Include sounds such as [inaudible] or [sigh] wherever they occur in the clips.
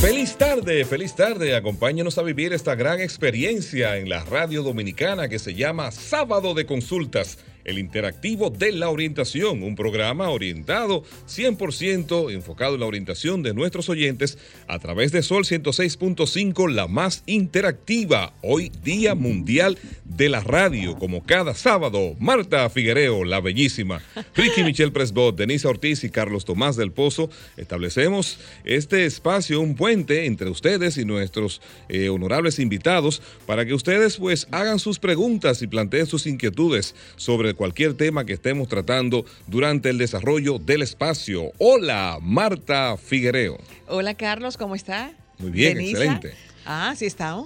Feliz tarde, feliz tarde. Acompáñenos a vivir esta gran experiencia en la radio dominicana que se llama Sábado de Consultas el interactivo de la orientación, un programa orientado 100% enfocado en la orientación de nuestros oyentes a través de Sol 106.5, la más interactiva, hoy Día Mundial de la Radio, como cada sábado, Marta Figuereo, la bellísima, Ricky [laughs] Michelle Presbot, Denise Ortiz y Carlos Tomás del Pozo, establecemos este espacio, un puente entre ustedes y nuestros eh, honorables invitados para que ustedes pues hagan sus preguntas y planteen sus inquietudes sobre cualquier tema que estemos tratando durante el desarrollo del espacio. Hola, Marta Figuereo. Hola, Carlos, ¿cómo está? Muy bien, excelente. Ah, sí está.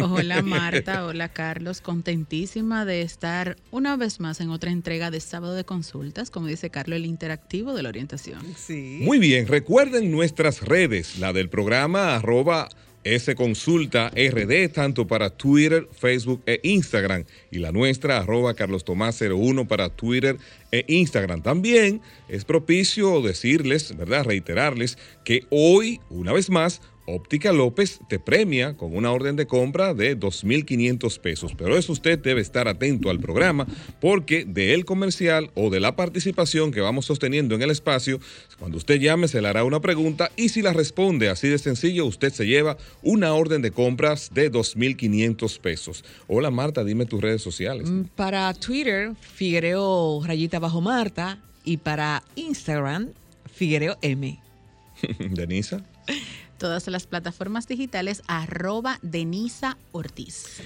Hola [laughs] Marta, hola Carlos, contentísima de estar una vez más en otra entrega de sábado de consultas, como dice Carlos, el interactivo de la orientación. Sí. Muy bien, recuerden nuestras redes, la del programa arroba S Consulta RD, tanto para Twitter, Facebook e Instagram. Y la nuestra, arroba Carlos Tomás 01 para Twitter e Instagram. También es propicio decirles, ¿verdad? Reiterarles que hoy, una vez más, Óptica López te premia con una orden de compra de 2.500 pesos. Pero eso usted debe estar atento al programa porque de el comercial o de la participación que vamos sosteniendo en el espacio, cuando usted llame se le hará una pregunta y si la responde así de sencillo, usted se lleva una orden de compras de 2.500 pesos. Hola Marta, dime tus redes sociales. Mm, para Twitter, Figuereo Rayita Bajo Marta y para Instagram, Figuereo M. [laughs] Denisa todas las plataformas digitales arroba Denisa Ortiz.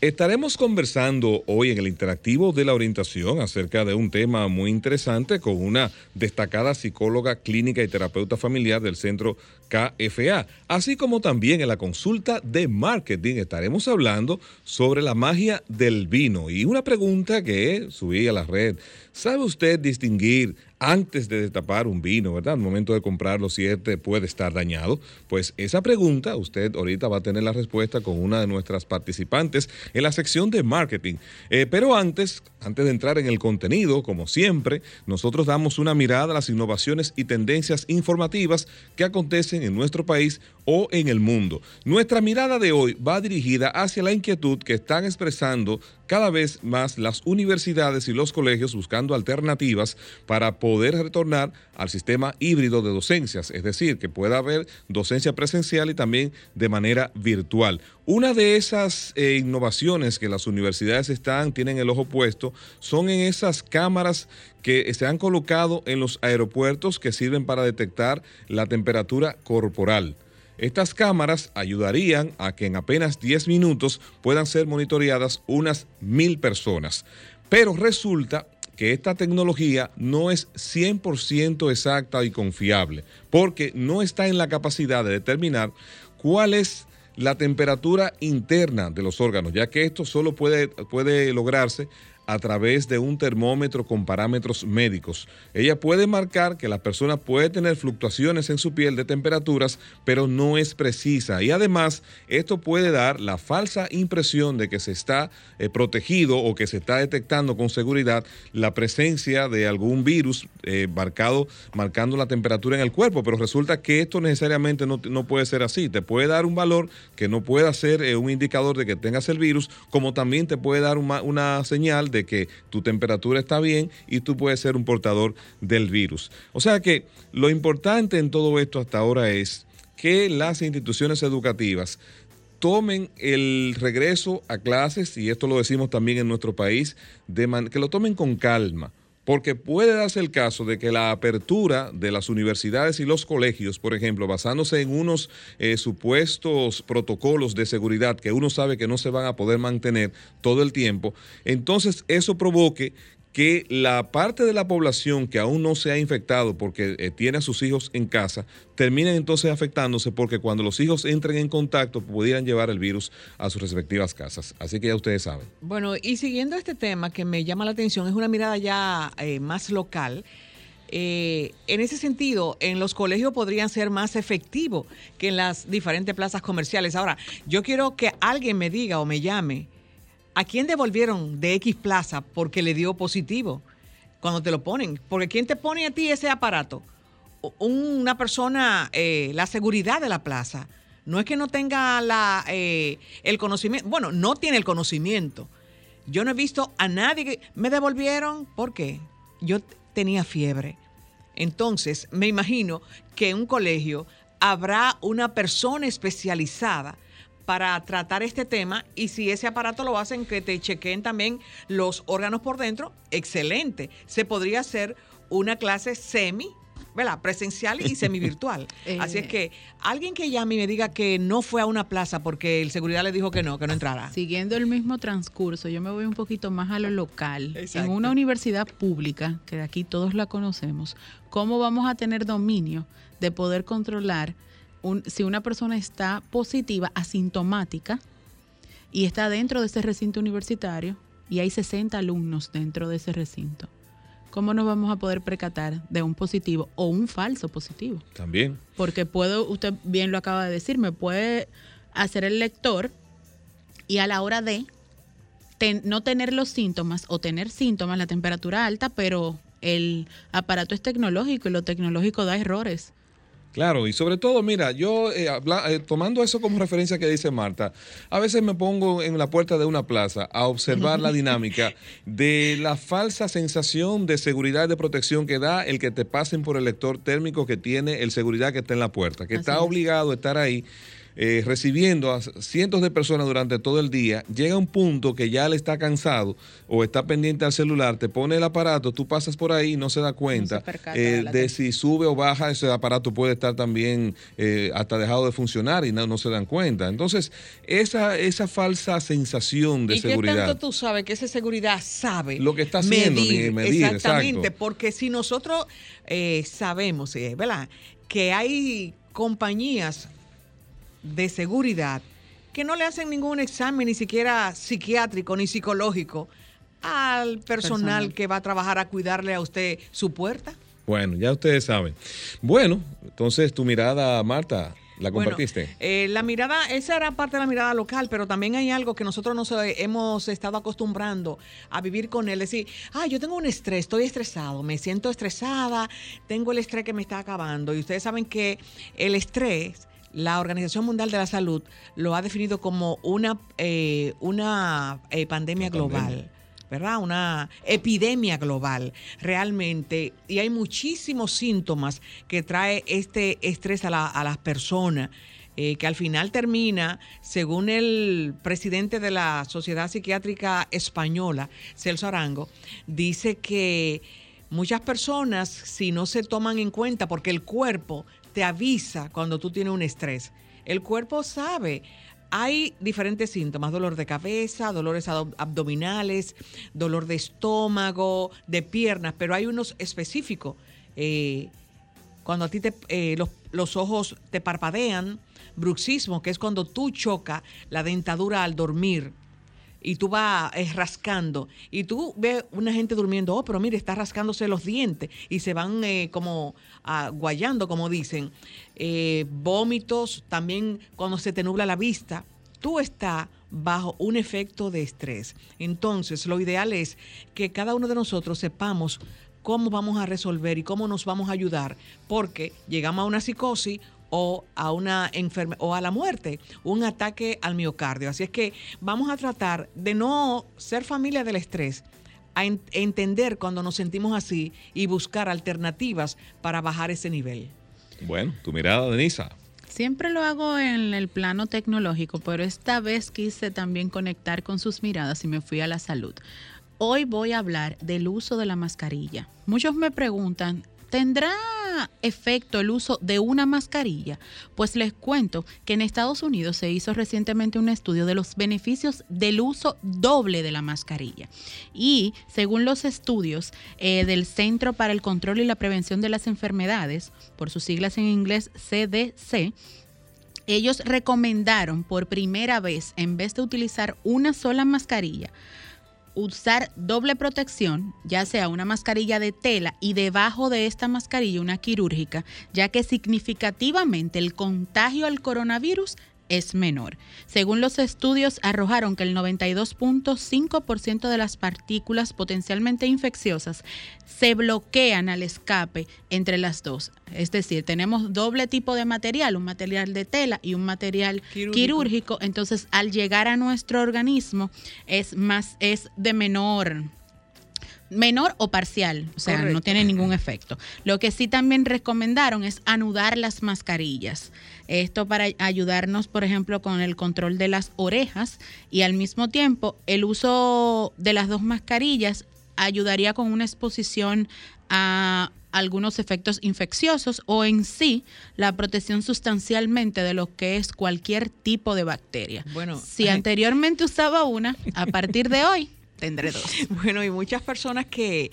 Estaremos conversando hoy en el interactivo de la orientación acerca de un tema muy interesante con una destacada psicóloga clínica y terapeuta familiar del centro KFA, así como también en la consulta de marketing estaremos hablando sobre la magia del vino y una pregunta que subí a la red. ¿Sabe usted distinguir antes de destapar un vino, ¿verdad? Al momento de comprarlo, si este puede estar dañado. Pues esa pregunta usted ahorita va a tener la respuesta con una de nuestras participantes en la sección de marketing. Eh, pero antes, antes de entrar en el contenido, como siempre, nosotros damos una mirada a las innovaciones y tendencias informativas que acontecen en nuestro país o en el mundo. Nuestra mirada de hoy va dirigida hacia la inquietud que están expresando cada vez más las universidades y los colegios buscando alternativas para poder retornar al sistema híbrido de docencias, es decir, que pueda haber docencia presencial y también de manera virtual. Una de esas eh, innovaciones que las universidades están, tienen el ojo puesto, son en esas cámaras que se han colocado en los aeropuertos que sirven para detectar la temperatura corporal. Estas cámaras ayudarían a que en apenas 10 minutos puedan ser monitoreadas unas mil personas. Pero resulta que esta tecnología no es 100% exacta y confiable, porque no está en la capacidad de determinar cuál es la temperatura interna de los órganos, ya que esto solo puede, puede lograrse a través de un termómetro con parámetros médicos. Ella puede marcar que la persona puede tener fluctuaciones en su piel de temperaturas, pero no es precisa. Y además, esto puede dar la falsa impresión de que se está eh, protegido o que se está detectando con seguridad la presencia de algún virus eh, marcado, marcando la temperatura en el cuerpo, pero resulta que esto necesariamente no, puede ser así. Te puede dar un valor que no pueda ser eh, un indicador de que tengas el virus, como también te puede dar una, una señal de que tu temperatura está bien y tú puedes ser un portador del virus. O sea que lo importante en todo esto hasta ahora es que las instituciones educativas tomen el regreso a clases, y esto lo decimos también en nuestro país, que lo tomen con calma porque puede darse el caso de que la apertura de las universidades y los colegios, por ejemplo, basándose en unos eh, supuestos protocolos de seguridad que uno sabe que no se van a poder mantener todo el tiempo, entonces eso provoque que la parte de la población que aún no se ha infectado porque eh, tiene a sus hijos en casa, terminen entonces afectándose porque cuando los hijos entren en contacto pudieran llevar el virus a sus respectivas casas. Así que ya ustedes saben. Bueno, y siguiendo este tema que me llama la atención, es una mirada ya eh, más local. Eh, en ese sentido, en los colegios podrían ser más efectivos que en las diferentes plazas comerciales. Ahora, yo quiero que alguien me diga o me llame, ¿a quién devolvieron de X plaza porque le dio positivo cuando te lo ponen? Porque ¿quién te pone a ti ese aparato? Una persona, eh, la seguridad de la plaza. No es que no tenga la, eh, el conocimiento, bueno, no tiene el conocimiento. Yo no he visto a nadie que me devolvieron, ¿por qué? Yo tenía fiebre. Entonces, me imagino que en un colegio habrá una persona especializada para tratar este tema y si ese aparato lo hacen que te chequeen también los órganos por dentro, excelente. Se podría hacer una clase semi ¿verdad? presencial y [laughs] semivirtual. Así es eh. que alguien que llame y me diga que no fue a una plaza porque el seguridad le dijo que no, que no entrara. Siguiendo el mismo transcurso, yo me voy un poquito más a lo local. En una universidad pública, que aquí todos la conocemos, ¿cómo vamos a tener dominio de poder controlar si una persona está positiva, asintomática, y está dentro de ese recinto universitario y hay 60 alumnos dentro de ese recinto? ¿cómo nos vamos a poder percatar de un positivo o un falso positivo? También. Porque puedo, usted bien lo acaba de decir, me puede hacer el lector y a la hora de no tener los síntomas o tener síntomas, la temperatura alta, pero el aparato es tecnológico y lo tecnológico da errores. Claro, y sobre todo, mira, yo eh, eh, tomando eso como referencia que dice Marta, a veces me pongo en la puerta de una plaza a observar la dinámica [laughs] de la falsa sensación de seguridad y de protección que da el que te pasen por el lector térmico que tiene el seguridad que está en la puerta, que está obligado a estar ahí eh, recibiendo a cientos de personas durante todo el día, llega un punto que ya le está cansado o está pendiente al celular, te pone el aparato, tú pasas por ahí y no se da cuenta eh, de si sube o baja, ese aparato puede estar también eh, hasta dejado de funcionar y no, no, se dan cuenta. Entonces, esa, esa falsa sensación de seguridad. ¿Y qué tanto tú sabes que esa seguridad sabe? Lo que está haciendo, medir, exactamente, porque si nosotros sabemos, ¿verdad? Que hay compañías de seguridad que no le hacen ningún examen ni siquiera psiquiátrico ni psicológico al personal, que va a trabajar a cuidarle a usted su puerta. Bueno, ya ustedes saben. Bueno, entonces tu mirada, Marta, ¿La compartiste? Eh, la mirada, esa era parte de la mirada local, pero también hay algo que nosotros nos hemos estado acostumbrando a vivir con él. Decir, ah, yo tengo un estrés, estoy estresado, me siento estresada, tengo el estrés que me está acabando. Y ustedes saben que el estrés la Organización Mundial de la Salud lo ha definido como una, eh, una eh, pandemia global. ¿verdad? Una epidemia global realmente. Y hay muchísimos síntomas que trae este estrés a, las personas. Eh, que al final termina, según el presidente de la Sociedad Psiquiátrica Española, Celso Arango, dice que muchas personas, si no se toman en cuenta, porque el cuerpo te avisa cuando tú tienes un estrés. El cuerpo sabe. Hay diferentes síntomas, dolor de cabeza, dolores abdominales, dolor de estómago, de piernas, pero hay unos específicos. Eh, cuando a ti te, eh, los, los, ojos te parpadean, bruxismo, que es cuando tú chocas la dentadura al dormir y tú vas eh, rascando y tú ves una gente durmiendo, oh, pero mire, está rascándose los dientes y se van eh, como guayando, como dicen. Eh, vómitos, también cuando se te nubla la vista, tú estás bajo un efecto de estrés. Entonces, lo ideal es que cada uno de nosotros sepamos cómo vamos a resolver y cómo nos vamos a ayudar, porque llegamos a una psicosis o a una enfermedad o a la muerte, un ataque al miocardio. Así es que vamos a tratar de no ser familia del estrés, a entender cuando nos sentimos así y buscar alternativas para bajar ese nivel. Bueno, tu mirada, Denisa. Siempre lo hago en el plano tecnológico, pero esta vez quise también conectar con sus miradas y me fui a la salud. Hoy voy a hablar del uso de la mascarilla. Muchos me preguntan, ¿tendrá ¿Tendrá efecto el uso de una mascarilla? Pues les cuento que en Estados Unidos se hizo recientemente un estudio de los beneficios del uso doble de la mascarilla. Y según los estudios eh, del Centro para el Control y la Prevención de las Enfermedades, por sus siglas en inglés CDC, ellos recomendaron por primera vez, en vez de utilizar una sola mascarilla, usar doble protección, ya sea una mascarilla de tela y debajo de esta mascarilla una quirúrgica, ya que significativamente el contagio al coronavirus es menor. Según los estudios, arrojaron que el 92.5% de las partículas potencialmente infecciosas se bloquean al escape entre las dos. Es decir, tenemos doble tipo de material, un material de tela y un material quirúrgico. quirúrgico. Entonces, al llegar a nuestro organismo es más, es de menor menor o parcial, o sea, no tiene ningún efecto. Lo que sí también recomendaron es anudar las mascarillas. Esto para ayudarnos, por ejemplo, con el control de las orejas y al mismo tiempo el uso de las dos mascarillas ayudaría con una exposición a algunos efectos infecciosos o en sí la protección sustancialmente de lo que es cualquier tipo de bacteria. Bueno, si anteriormente usaba una, a partir de hoy tendré dos. [laughs] Bueno, y muchas personas que,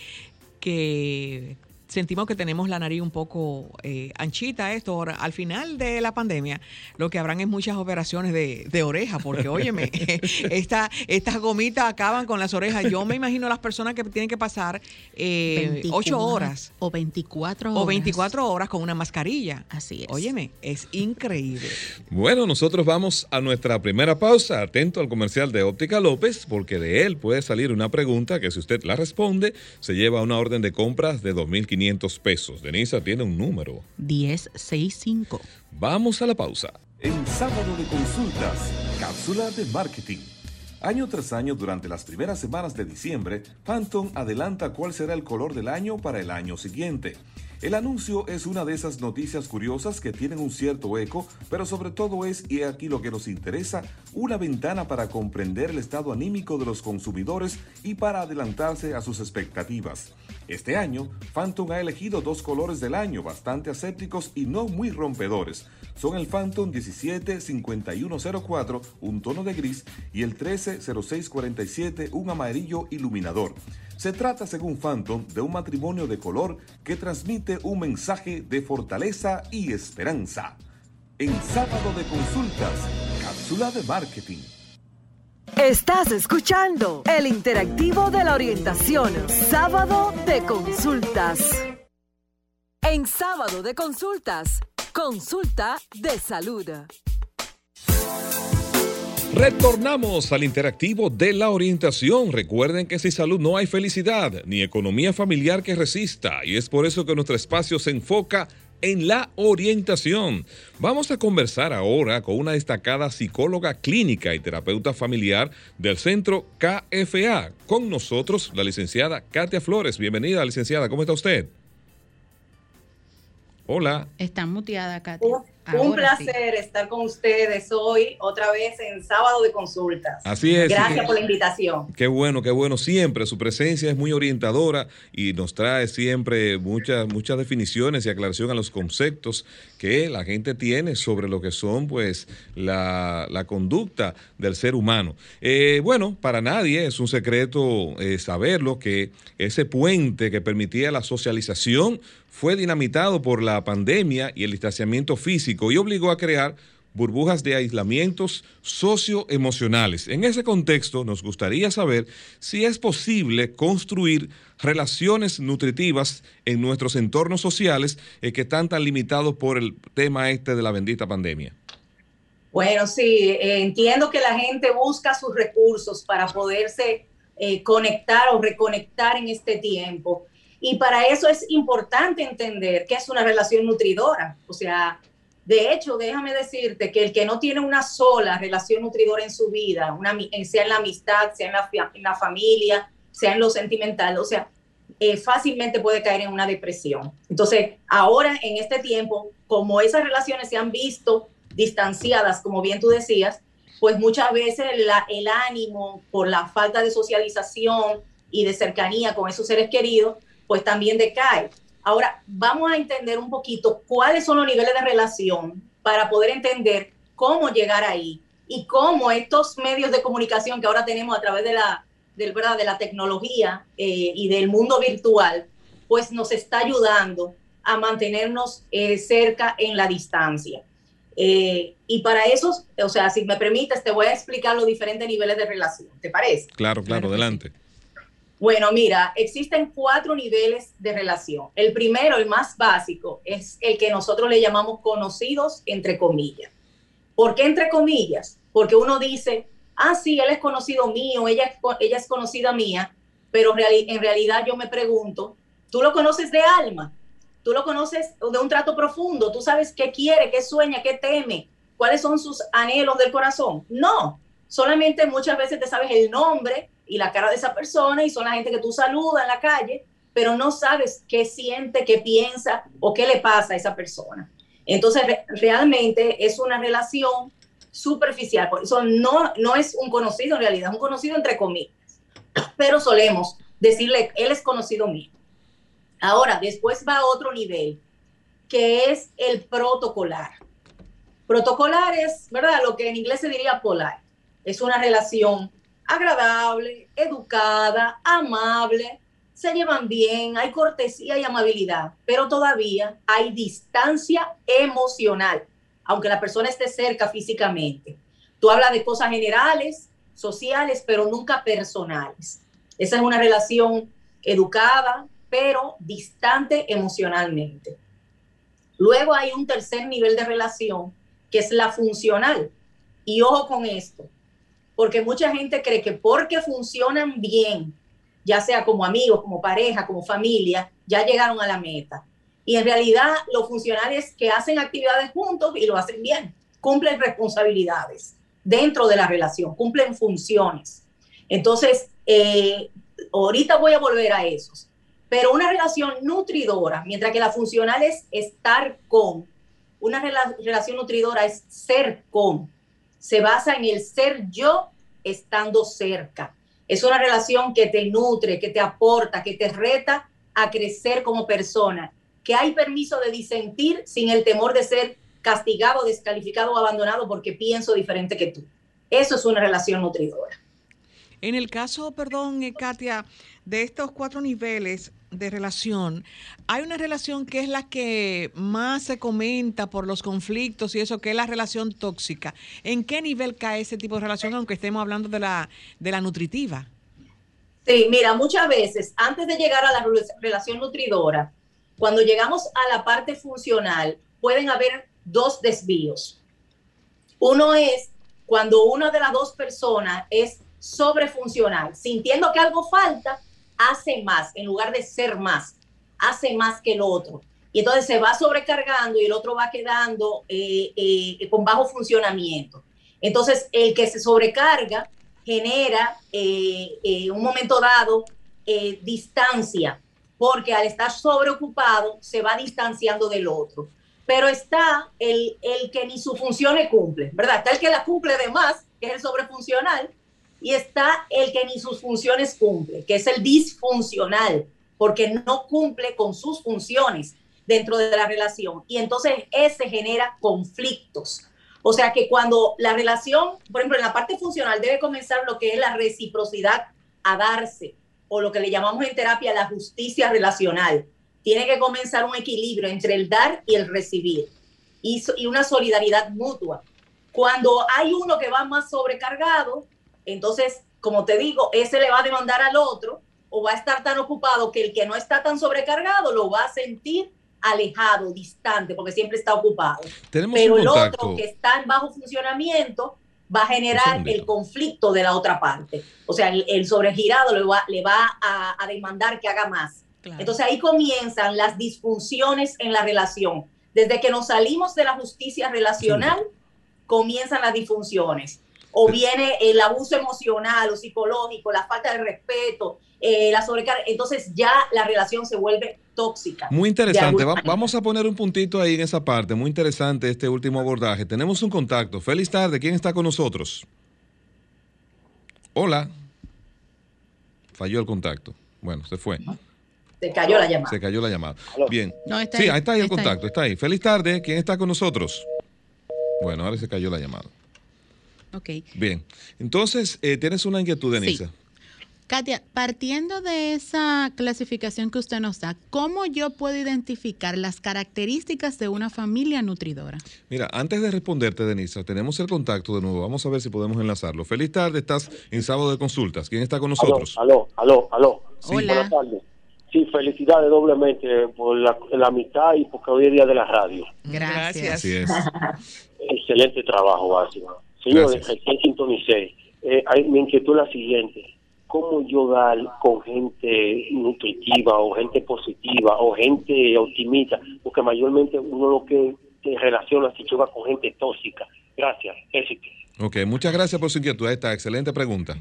que sentimos que tenemos la nariz un poco eh, anchita esto. Ahora, al final de la pandemia, lo que habrán es muchas operaciones de, de oreja, porque óyeme, [laughs] esta, estas gomitas acaban con las orejas. Yo me imagino las personas que tienen que pasar eh, 8 horas. O 24 horas. O 24 horas con una mascarilla. Así es. Óyeme, es increíble. Bueno, nosotros vamos a nuestra primera pausa. Atento al comercial de Óptica López, porque de él puede salir una pregunta que si usted la responde, se lleva una orden de compras de 2.500 500 pesos. Denisa tiene un número. 1065. Vamos a la pausa. En sábado de consultas, cápsula de marketing. Año tras año, durante las primeras semanas de diciembre, Phantom adelanta cuál será el color del año para el año siguiente. El anuncio es una de esas noticias curiosas que tienen un cierto eco, pero sobre todo es, y aquí lo que nos interesa, una ventana para comprender el estado anímico de los consumidores y para adelantarse a sus expectativas. Este año, Phantom ha elegido dos colores del año bastante asépticos y no muy rompedores. Son el Phantom 175104, un tono de gris, y el 130647, un amarillo iluminador. Se trata, según Phantom, de un matrimonio de color que transmite un mensaje de fortaleza y esperanza. En sábado de consultas, cápsula de marketing. Estás escuchando el interactivo de la orientación, sábado de consultas. En sábado de consultas, consulta de salud. Retornamos al interactivo de la orientación. Recuerden que sin salud no hay felicidad ni economía familiar que resista y es por eso que nuestro espacio se enfoca en la orientación. Vamos a conversar ahora con una destacada psicóloga clínica y terapeuta familiar del centro KFA. Con nosotros la licenciada Katia Flores. Bienvenida, licenciada. ¿Cómo está usted? Hola. Está muteada, Katia un placer estar con ustedes hoy, otra vez en sábado de consultas. Así es. Gracias por la invitación. Qué bueno, qué bueno. Siempre su presencia es muy orientadora y nos trae siempre muchas, muchas definiciones y aclaración a los conceptos que la gente tiene sobre lo que son, pues, la, conducta del ser humano. Eh, bueno, para nadie es un secreto eh, saberlo que ese puente que permitía la socialización fue dinamitado por la pandemia y el distanciamiento físico y obligó a crear burbujas de aislamientos socioemocionales. En ese contexto, nos gustaría saber si es posible construir relaciones nutritivas en nuestros entornos sociales eh, que están tan limitados por el tema este de la bendita pandemia. Bueno, sí, eh, entiendo que la gente busca sus recursos para poderse eh, conectar o reconectar en este tiempo. Y para eso es importante entender que es una relación nutridora. O sea, de hecho, déjame decirte que el que no tiene una sola relación nutridora en su vida, una, sea en la amistad, sea en la, en la familia, sea en lo sentimental, o sea, eh, fácilmente puede caer en una depresión. Entonces, ahora en este tiempo, como esas relaciones se han visto distanciadas, como bien tú decías, pues muchas veces el ánimo por la falta de socialización y de cercanía con esos seres queridos, pues también decae. Ahora, vamos a entender un poquito cuáles son los niveles de relación para poder entender cómo llegar ahí y cómo estos medios de comunicación que ahora tenemos a través de la, del, ¿verdad? de la tecnología eh, y del mundo virtual, pues nos está ayudando a mantenernos eh, cerca en la distancia. Eh, y para eso, o sea, si me permites, te voy a explicar los diferentes niveles de relación. ¿Te parece? Claro, claro, adelante. Bueno, mira, existen cuatro niveles de relación. El primero, el más básico, es el que nosotros le llamamos conocidos, entre comillas. ¿Por qué entre comillas? Porque uno dice, ah, sí, él es conocido mío, ella, ella es conocida mía, pero en realidad yo me pregunto, ¿tú lo conoces de alma? ¿Tú lo conoces de un trato profundo? ¿Tú sabes qué quiere, qué sueña, qué teme? ¿Cuáles son sus anhelos del corazón? No, solamente muchas veces te sabes el nombre, y la cara de esa persona y son la gente que tú saludas en la calle, pero no sabes qué siente, qué piensa o qué le pasa a esa persona. Entonces, realmente es una relación superficial, por eso no, no es un conocido en realidad, es un conocido entre comillas, pero solemos decirle, él es conocido mío. Ahora, después va a otro nivel, que es el protocolar. Protocolar es, ¿verdad? Lo que en inglés se diría polar. Es una relación agradable, educada, amable, se llevan bien, hay cortesía y amabilidad, pero todavía hay distancia emocional, aunque la persona esté cerca físicamente. Tú hablas de cosas generales, sociales, pero nunca personales. Esa es una relación educada, pero distante emocionalmente. Luego hay un tercer nivel de relación, que es la funcional. Y ojo con esto, porque mucha gente cree que porque funcionan bien, ya sea como amigos, como pareja, como familia, ya llegaron a la meta. Y en realidad los funcionarios que hacen actividades juntos y lo hacen bien, cumplen responsabilidades dentro de la relación, cumplen funciones. Entonces, eh, ahorita voy a volver a esos. Pero una relación nutridora, mientras que la funcional es estar con, una relación nutridora es ser con se basa en el ser yo estando cerca. Es una relación que te nutre, que te aporta, que te reta a crecer como persona, que hay permiso de disentir sin el temor de ser castigado, descalificado o abandonado porque pienso diferente que tú. Eso es una relación nutridora. En el caso, perdón, eh, Katia, de estos cuatro niveles, de relación, hay una relación que es la que más se comenta por los conflictos y eso, que es la relación tóxica. ¿En qué nivel cae ese tipo de relación, aunque estemos hablando de la, de la nutritiva? Sí, mira, muchas veces, antes de llegar a la relación nutridora, cuando llegamos a la parte funcional, pueden haber dos desvíos. Uno es cuando una de las dos personas es sobrefuncional, sintiendo que algo falta, hace más en lugar de ser más, hace más que el otro. Y entonces se va sobrecargando y el otro va quedando eh, eh, con bajo funcionamiento. Entonces, el que se sobrecarga genera eh, un momento dado distancia, porque al estar sobreocupado se va distanciando del otro. Pero está el, el que ni su función le cumple, ¿verdad? Está el que la cumple de más, que es el sobrefuncional, y está el que ni sus funciones cumple, que es el disfuncional, porque no cumple con sus funciones dentro de la relación. Y entonces ese genera conflictos. O sea que cuando la relación, por ejemplo, en la parte funcional debe comenzar lo que es la reciprocidad a darse, o lo que le llamamos en terapia la justicia relacional. Tiene que comenzar un equilibrio entre el dar y el recibir y, y una solidaridad mutua. Cuando hay uno que va más sobrecargado, entonces, como te digo, ese le va a demandar al otro o va a estar tan ocupado que el que no está tan sobrecargado lo va a sentir alejado, distante, porque siempre está ocupado. Pero el otro que está en bajo funcionamiento va a generar el conflicto de la otra parte. O sea, el, sobregirado le va, le va a, demandar que haga más. Entonces ahí comienzan las disfunciones en la relación. Desde que nos salimos de la justicia relacional, comienzan las disfunciones o viene el abuso emocional o psicológico, la falta de respeto, eh, la sobrecarga, entonces ya la relación se vuelve tóxica. Muy interesante, vamos a poner un puntito ahí en esa parte, muy interesante este último abordaje. Tenemos un contacto. Feliz tarde, ¿quién está con nosotros? Hola. Falló el contacto. Bueno, se fue. Se cayó la llamada. Se cayó la llamada. Bien. sí, ahí está ahí el contacto, está ahí. Feliz tarde. ¿Quién está con nosotros? Bueno, ahora se cayó la llamada. Ok. Bien. Entonces, eh, ¿tienes una inquietud, Denisa? Sí. Katia, partiendo de esa clasificación que usted nos da, ¿cómo yo puedo identificar las características de una familia nutridora? Mira, antes de responderte, Denisa, tenemos el contacto de nuevo. Vamos a ver si podemos enlazarlo. Feliz tarde, estás en sábado de consultas. ¿Quién está con nosotros? Aló, aló, aló. Sí. Hola. Buenas Sí, felicidades doblemente por la, amistad y porque hoy es día de la radio. Gracias. Así es. Excelente trabajo, básico. Señores, recién sintonicé. Eh, mi inquietud es la siguiente cómo yo dar con gente nutritiva o gente positiva o gente optimista, porque mayormente uno lo que se relaciona si va con gente tóxica. Gracias, éxito. Ok, muchas gracias por su inquietud. Esta excelente pregunta.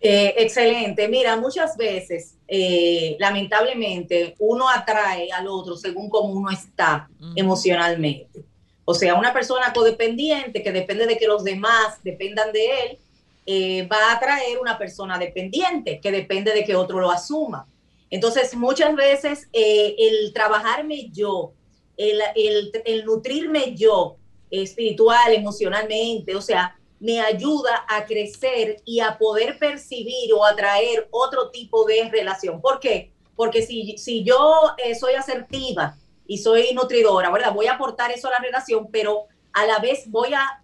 Eh, excelente. Mira, muchas veces, eh, lamentablemente, uno atrae al otro según cómo uno está emocionalmente. O sea, una persona codependiente que depende de que los demás dependan de él, eh, va a atraer una persona dependiente que depende de que otro lo asuma. Entonces, muchas veces eh, el trabajarme yo, el, el, nutrirme yo espiritual, emocionalmente, o sea, me ayuda a crecer y a poder percibir o atraer otro tipo de relación. ¿Por qué? Porque si, si yo eh, soy asertiva y soy nutridora, ¿verdad? Voy a aportar eso a la relación, pero a la vez voy a,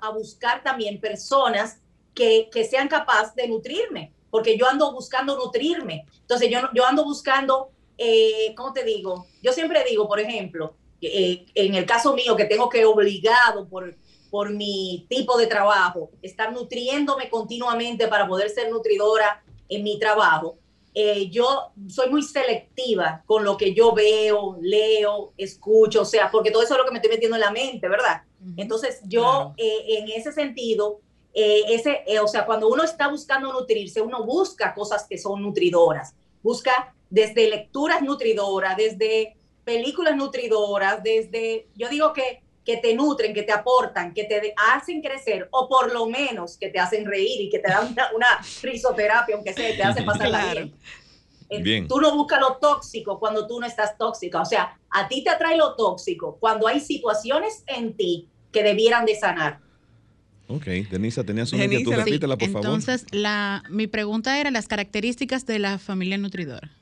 a buscar también personas que, sean capaces de nutrirme, porque yo ando buscando nutrirme. Entonces yo, yo ando buscando, eh, ¿cómo te digo? Yo siempre digo, por ejemplo, eh, en el caso mío, que tengo que obligado por, por mi tipo de trabajo, estar nutriéndome continuamente para poder ser nutridora en mi trabajo, eh, yo soy muy selectiva con lo que yo veo, leo, escucho, o sea, porque todo eso es lo que me estoy metiendo en la mente, ¿verdad? Entonces yo en ese sentido eh, ese, eh, o sea, cuando uno está buscando nutrirse, uno busca cosas que son nutridoras, busca desde lecturas nutridoras, desde películas nutridoras, desde, yo digo que, que te nutren, que te aportan, que te hacen crecer, o por lo menos que te hacen reír y que te dan una, una risoterapia, aunque sea, te hace pasar la bien. Eh, bien. Tú no buscas lo tóxico cuando tú no estás tóxica. O sea, a ti te atrae lo tóxico cuando hay situaciones en ti que debieran de sanar. Ok, Denisa, tenías una inquietud, repítela, por favor. Entonces, la, mi pregunta era las características de la familia nutridora.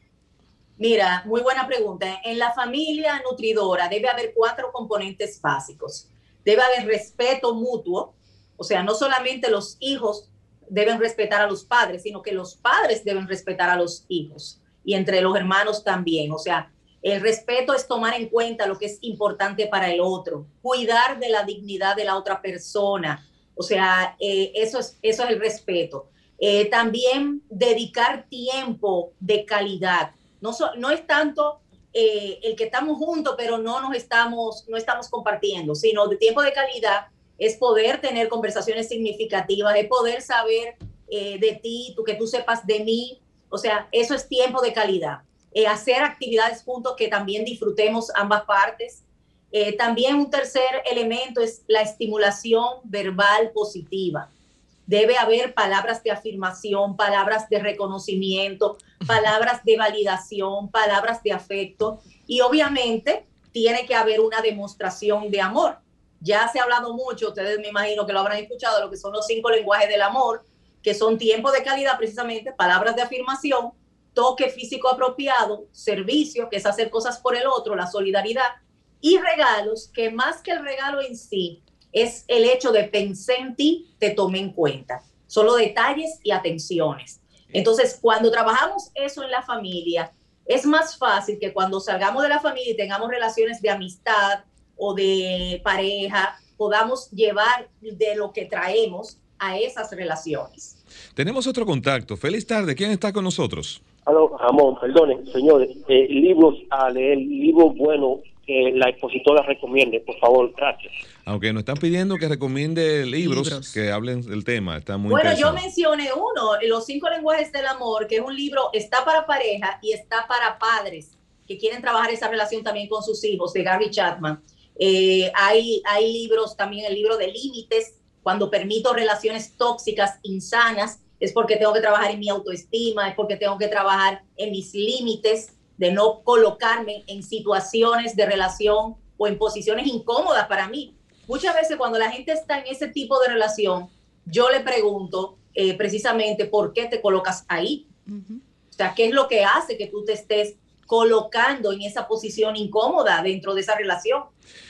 Mira, muy buena pregunta. En la familia nutridora debe haber cuatro componentes básicos. Debe haber respeto mutuo, o sea, no solamente los hijos deben respetar a los padres, sino que los padres deben respetar a los hijos y entre los hermanos también. O sea, el respeto es tomar en cuenta lo que es importante para el otro, cuidar de la dignidad de la otra persona, o sea, eh, eso, es, eso es el respeto. Eh, también dedicar tiempo de calidad. No, es tanto eh, el que estamos juntos, pero no nos estamos, no estamos compartiendo, sino de tiempo de calidad es poder tener conversaciones significativas, es poder saber de ti, tú, que tú sepas de mí. O sea, eso es tiempo de calidad. hacer actividades juntos que también disfrutemos ambas partes. Eh, también un tercer elemento es la estimulación verbal positiva. Debe haber palabras de afirmación, palabras de reconocimiento, palabras de validación, palabras de afecto y obviamente tiene que haber una demostración de amor. Ya se ha hablado mucho, ustedes me imagino que lo habrán escuchado, lo que son los cinco lenguajes del amor, que son tiempo de calidad precisamente, palabras de afirmación, toque físico apropiado, servicio, que es hacer cosas por el otro, la solidaridad, y regalos que más que el regalo en sí es el hecho de pensar en ti, te tome en cuenta. Solo detalles y atenciones. Entonces, cuando trabajamos eso en la familia, es más fácil que cuando salgamos de la familia y tengamos relaciones de amistad o de pareja, podamos llevar de lo que traemos a esas relaciones. Tenemos otro contacto. Feliz tarde. ¿Quién está con nosotros? Aló, Ramón, perdone, señores. Eh, libros a leer, libros buenos que la expositora recomiende, por favor, gracias. Aunque nos están pidiendo que recomiende libros, que hablen del tema, está muy Bueno, yo mencioné uno, Los cinco lenguajes del amor, que es un libro, está para pareja y está para padres que quieren trabajar esa relación también con sus hijos, de Gary Chapman. Eh, hay, hay libros, también el libro de límites, cuando permito relaciones tóxicas, insanas, es porque tengo que trabajar en mi autoestima, es porque tengo que trabajar en mis límites de no colocarme en situaciones de relación o en posiciones incómodas para mí. Muchas veces cuando la gente está en ese tipo de relación, yo le pregunto eh, precisamente por qué te colocas ahí. O sea, ¿qué es lo que hace que tú te estés colocando en esa posición incómoda dentro de esa relación?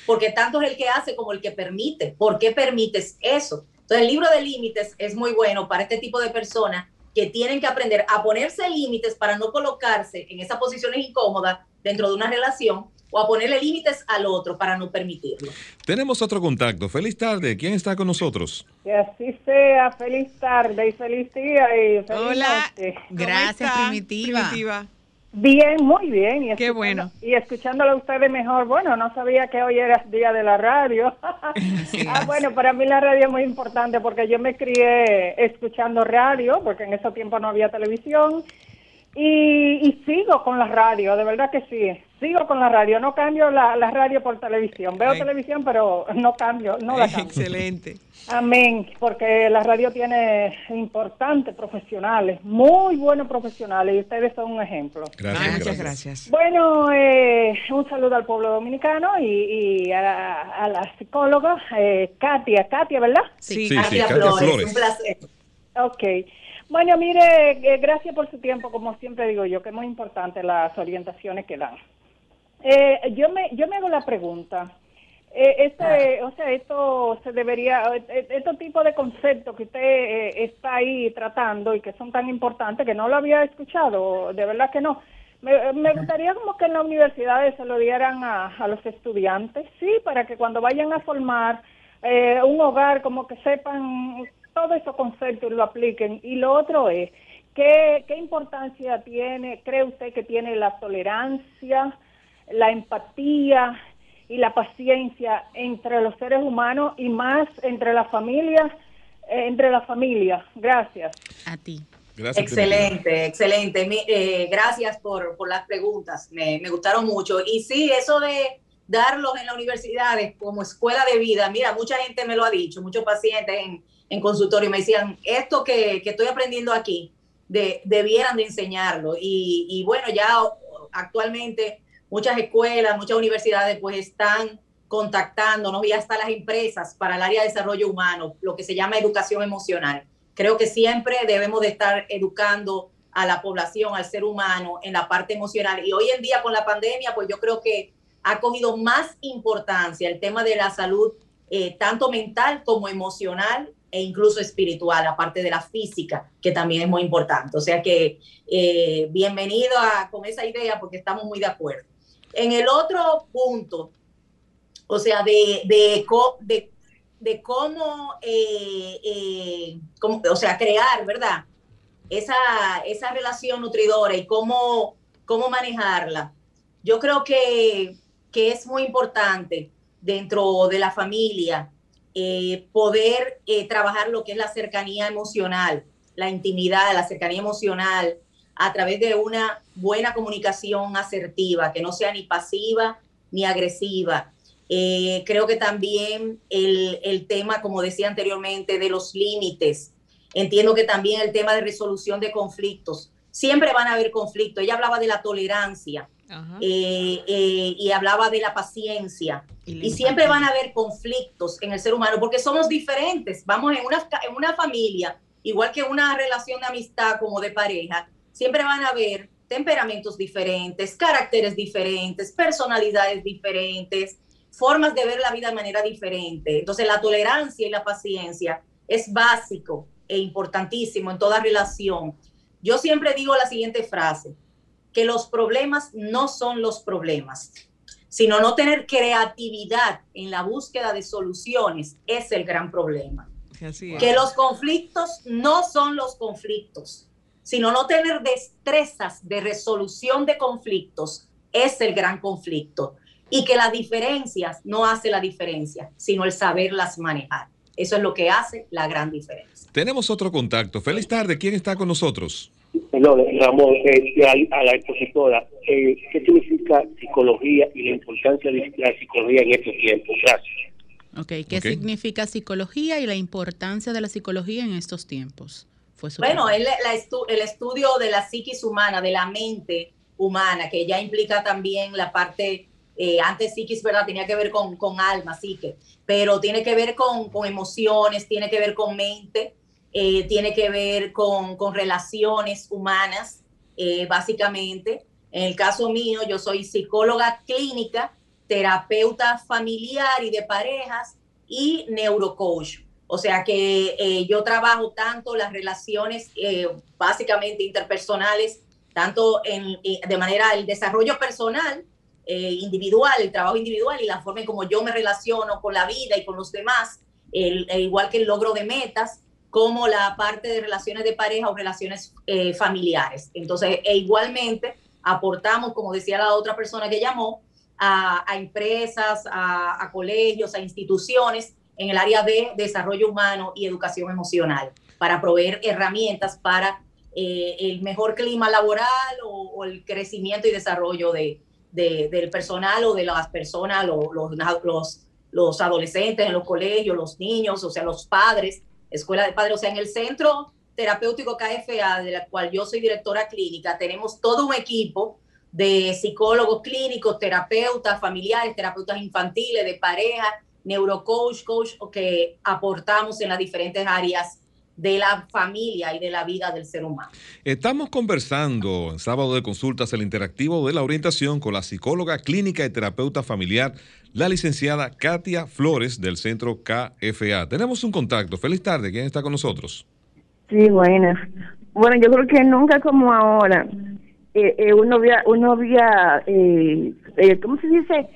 Porque tanto es el que hace como el que permite. ¿Por qué permites eso? Entonces, el libro de límites es muy bueno para este tipo de personas que tienen que aprender a ponerse límites para no colocarse en esas posiciones incómodas dentro de una relación o a ponerle límites al otro para no permitirlo. Tenemos otro contacto. Feliz tarde. ¿Quién está con nosotros? Que así sea. Feliz tarde y feliz día. Y feliz Hola. Gracias, Primitiva. Bien, muy bien. Y Qué bueno. Y escuchándolo a ustedes mejor, bueno, no sabía que hoy era día de la radio. [laughs] ah, bueno, para mí la radio es muy importante porque yo me crié escuchando radio, porque en ese tiempo no había televisión, y, sigo con la radio, de verdad que sí. Sigo con la radio, no cambio la, radio por televisión. Veo televisión, pero no cambio, no la cambio. Excelente. Amén, porque la radio tiene importantes profesionales, muy buenos profesionales, y ustedes son un ejemplo. Gracias, Muchas gracias. Bueno, eh, un saludo al pueblo dominicano y, a, la psicóloga eh, Katia, Katia, ¿verdad? Sí, Katia, Flores, un placer. Ok. Bueno, mire, eh, gracias por su tiempo, como siempre digo yo, que es muy importante las orientaciones que dan. Eh, yo me yo me hago la pregunta. Eh, este, o sea, esto se debería, estos tipos de conceptos que usted está ahí tratando y que son tan importantes que no lo había escuchado, de verdad que no. Me, me gustaría como que en las universidades se lo dieran a, a los estudiantes, sí, para que cuando vayan a formar un hogar, como que sepan todos esos conceptos lo apliquen. Y lo otro es, ¿qué, ¿qué importancia tiene, cree usted que tiene la tolerancia, la empatía y la paciencia entre los seres humanos y más entre las familias? Eh, entre las familias. Gracias. A ti. Gracias, excelente, excelente. Eh, gracias por, por, las preguntas, me, me gustaron mucho. Y sí, eso de darlos en las universidades como escuela de vida, mira, mucha gente me lo ha dicho, muchos pacientes en, en consultorio y me decían, esto que, estoy aprendiendo aquí, de, debieran de enseñarlo. Y, bueno, ya actualmente muchas escuelas, muchas universidades pues están contactándonos y hasta las empresas para el área de desarrollo humano, lo que se llama educación emocional. Creo que siempre debemos de estar educando a la población, al ser humano en la parte emocional. Y hoy en día con la pandemia, pues yo creo que ha cogido más importancia el tema de la salud, eh, tanto mental como emocional e incluso espiritual, aparte de la física, que también es muy importante. O sea que eh, bienvenido a, con esa idea porque estamos muy de acuerdo. En el otro punto, o sea, de, de, de, cómo, eh, eh, cómo, o sea, crear, ¿verdad? Esa, esa relación nutridora y cómo, cómo manejarla. Yo creo que, que es muy importante dentro de la familia eh, poder eh, trabajar lo que es la cercanía emocional, la intimidad, la cercanía emocional, a través de una buena comunicación asertiva, que no sea ni pasiva ni agresiva. Eh, creo que también el, el, tema, como decía anteriormente, de los límites. Entiendo que también el tema de resolución de conflictos. Siempre van a haber conflictos. Ella hablaba de la tolerancia. Eh, eh, y hablaba de la paciencia. Y, siempre van a haber conflictos en el ser humano porque somos diferentes. Vamos en una, en una familia, igual que una relación de amistad como de pareja, siempre van a haber temperamentos diferentes, caracteres diferentes, personalidades diferentes, formas de ver la vida de manera diferente. Entonces la tolerancia y la paciencia es básico e importantísimo en toda relación. Yo siempre digo la siguiente frase, que los problemas no son los problemas, sino no tener creatividad en la búsqueda de soluciones es el gran problema. Que los conflictos no son los conflictos, sino no tener destrezas de resolución de conflictos es el gran conflicto. Y que las diferencias no hace la diferencia, sino el saberlas manejar. Eso es lo que hace la gran diferencia. Tenemos otro contacto. Feliz tarde. ¿Quién está con nosotros? No, Ramón, eh, a, la expositora, eh, ¿qué significa psicología y la importancia de la psicología en estos tiempos? Gracias. Ok, ¿qué significa psicología y la importancia de la psicología en estos tiempos? fue Bueno, el, el estudio de la psiquis humana, de la mente humana, que ya implica también la parte, eh, antes psiquis, ¿verdad? Tenía que ver con, con alma, psique, pero tiene que ver con, con emociones, tiene que ver con mente, eh, tiene que ver con, con relaciones humanas, eh, básicamente. En el caso mío, yo soy psicóloga clínica, terapeuta familiar y de parejas y neurocoach. O sea que eh, yo trabajo tanto las relaciones básicamente interpersonales, tanto en, de manera el desarrollo personal, individual, el trabajo individual y la forma en cómo yo me relaciono con la vida y con los demás, el, igual que el logro de metas, como la parte de relaciones de pareja o relaciones familiares. Entonces, e igualmente aportamos, como decía la otra persona que llamó, a, empresas, a, colegios, a instituciones en el área de desarrollo humano y educación emocional, para proveer herramientas para eh, el mejor clima laboral o, el crecimiento y desarrollo de, del personal o de las personas, los, adolescentes en los colegios, los niños, o sea, los padres, escuela de padres, o sea, en el centro terapéutico KFA, de la cual yo soy directora clínica, tenemos todo un equipo de psicólogos clínicos, terapeutas familiares, terapeutas infantiles, de pareja, neurocoach, coach, que aportamos en las diferentes áreas de la familia y de la vida del ser humano. Estamos conversando en sábado de consultas el interactivo de la orientación con la psicóloga clínica y terapeuta familiar, la licenciada Katia Flores del centro KFA. Tenemos un contacto. Feliz tarde. ¿Quién está con nosotros? Sí, bueno. Bueno, yo creo que nunca como ahora. Eh, eh, uno había, uno había eh, ¿cómo se dice?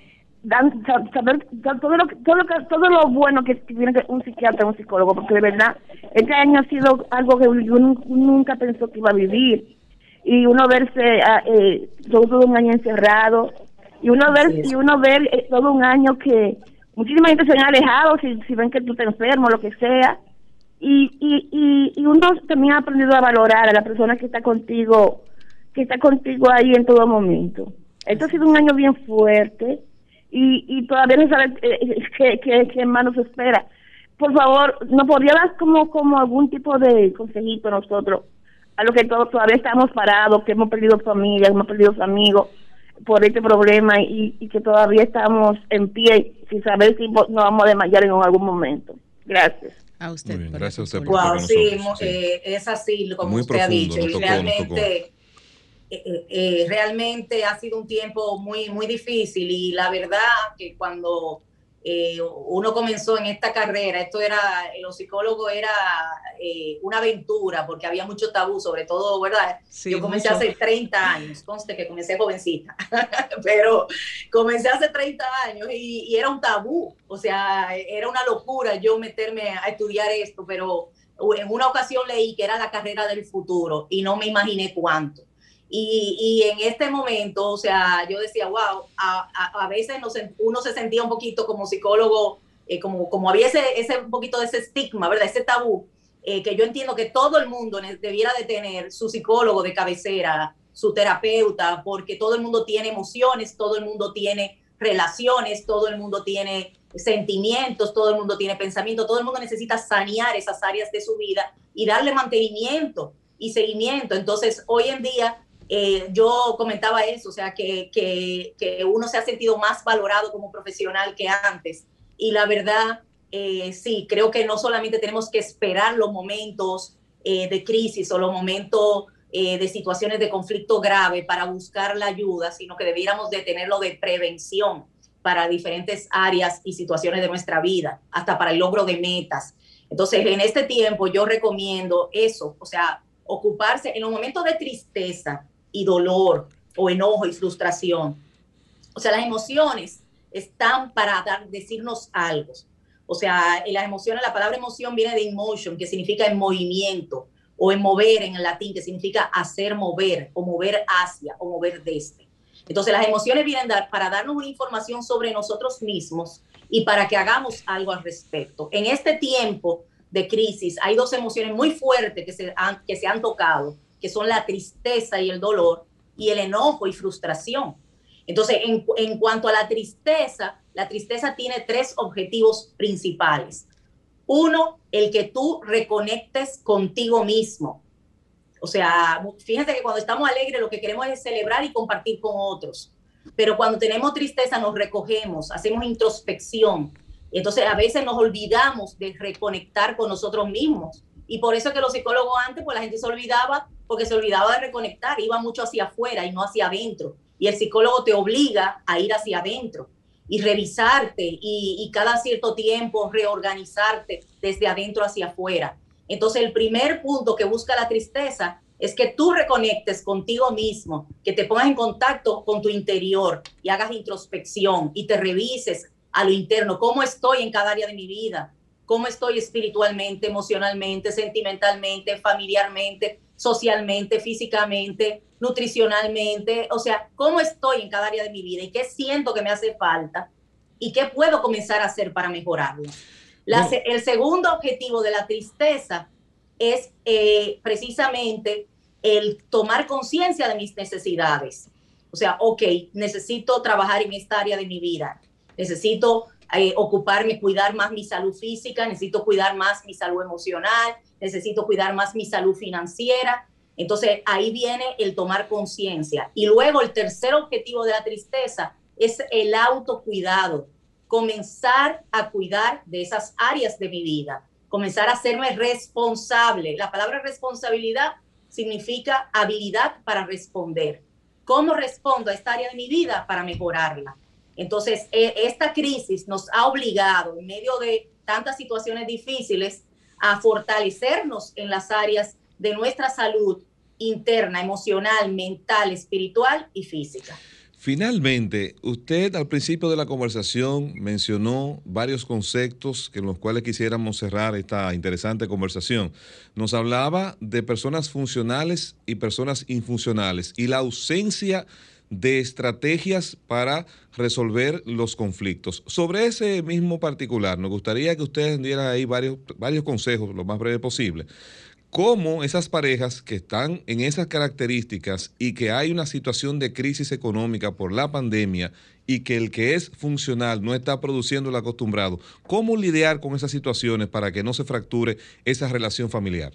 Dan, saber todo lo, todo lo, todo lo bueno que tiene un psiquiatra, un psicólogo, porque de verdad, este año ha sido algo que uno nunca pensó que iba a vivir. Y uno verse ah, eh, todo un año encerrado, y uno ver, y uno ver eh, todo un año que muchísima gente se han alejado si, si ven que tú estás enfermo, lo que sea. Y, y, y, uno también ha aprendido a valorar a la persona que está contigo, que está contigo ahí en todo momento. Esto ha sido un año bien fuerte y, y todavía no sabe eh, eh, qué, qué, qué más nos espera. Por favor, ¿no podría dar como, como algún tipo de consejito nosotros? A lo que todos todavía estamos parados, que hemos perdido familia, hemos perdido amigos por este problema y, y que todavía estamos en pie sin saber si nos vamos a desmayar en algún momento. Gracias. A usted. gracias a usted por wow, sí, eh, es así como usted ha dicho. y realmente eh, eh, eh, realmente ha sido un tiempo muy, muy difícil y la verdad que cuando uno comenzó en esta carrera, esto era, los psicólogos era una aventura porque había mucho tabú, sobre todo, ¿verdad? Yo comencé hace 30 años, conste que comencé jovencita, [laughs] pero comencé hace 30 años y, y era un tabú, o sea, era una locura yo meterme a estudiar esto, pero en una ocasión leí que era la carrera del futuro y no me imaginé cuánto. Y, en este momento, o sea, yo decía, wow, a, veces uno se sentía un poquito como psicólogo, eh, como, como había ese, poquito de ese estigma, ¿verdad? Ese tabú, eh, que yo entiendo que todo el mundo debiera de tener su psicólogo de cabecera, su terapeuta, porque todo el mundo tiene emociones, todo el mundo tiene relaciones, todo el mundo tiene sentimientos, todo el mundo tiene pensamiento, todo el mundo necesita sanear esas áreas de su vida y darle mantenimiento y seguimiento. Entonces, hoy en día eh, yo comentaba eso, o sea, que, que, uno se ha sentido más valorado como profesional que antes. Y la verdad, eh, sí, creo que no solamente tenemos que esperar los momentos eh, de crisis o los momentos de situaciones de conflicto grave para buscar la ayuda, sino que debiéramos de tenerlo de prevención para diferentes áreas y situaciones de nuestra vida, hasta para el logro de metas. Entonces, en este tiempo yo recomiendo eso, o sea, ocuparse en los momentos de tristeza, y dolor o enojo y frustración. O sea, las emociones están para dar, decirnos algo. O sea, en las emociones, la palabra emoción viene de emotion, que significa en movimiento, o en mover en el latín, que significa hacer mover, o mover hacia, o mover desde. Entonces, las emociones vienen dar, para darnos una información sobre nosotros mismos y para que hagamos algo al respecto. En este tiempo de crisis, hay dos emociones muy fuertes que se han, que se han tocado, que son la tristeza y el dolor, y el enojo y frustración. Entonces, en, en cuanto a la tristeza, la tristeza tiene tres objetivos principales. Uno, el que tú reconectes contigo mismo. O sea, fíjense que cuando estamos alegres lo que queremos es celebrar y compartir con otros. Pero cuando tenemos tristeza nos recogemos, hacemos introspección. Entonces a veces nos olvidamos de reconectar con nosotros mismos. Y por eso que los psicólogos antes, pues la gente se olvidaba, porque se olvidaba de reconectar, iba mucho hacia afuera y no hacia adentro. Y el psicólogo te obliga a ir hacia adentro y revisarte y, y cada cierto tiempo reorganizarte desde adentro hacia afuera. Entonces el primer punto que busca la tristeza es que tú reconectes contigo mismo, que te pongas en contacto con tu interior y hagas introspección y te revises a lo interno, cómo estoy en cada área de mi vida, cómo estoy espiritualmente, emocionalmente, sentimentalmente, familiarmente, socialmente, físicamente, nutricionalmente, o sea, cómo estoy en cada área de mi vida y qué siento que me hace falta y qué puedo comenzar a hacer para mejorarlo. El segundo objetivo de la tristeza es eh, precisamente el tomar conciencia de mis necesidades. O sea, ok, necesito trabajar en esta área de mi vida, necesito eh, ocuparme, cuidar más mi salud física, necesito cuidar más mi salud emocional, necesito cuidar más mi salud financiera. Entonces ahí viene el tomar conciencia. Y luego el tercer objetivo de la tristeza es el autocuidado, comenzar a cuidar de esas áreas de mi vida comenzar a hacerme responsable. La palabra responsabilidad significa habilidad para responder. ¿Cómo respondo a esta área de mi vida para mejorarla? Entonces, e, esta crisis nos ha obligado, en medio de tantas situaciones difíciles, a fortalecernos en las áreas de nuestra salud interna, emocional, mental, espiritual y física. Finalmente, usted al principio de la conversación mencionó varios conceptos en los cuales quisiéramos cerrar esta interesante conversación. Nos hablaba de personas funcionales y personas infuncionales y la ausencia de estrategias para resolver los conflictos. Sobre ese mismo particular, nos gustaría que ustedes dieran ahí varios, varios consejos, lo más breve posible cómo esas parejas que están en esas características y que hay una situación de crisis económica por la pandemia y que el que es funcional no está produciendo el acostumbrado, ¿cómo lidiar con esas situaciones para que no se fracture esa relación familiar?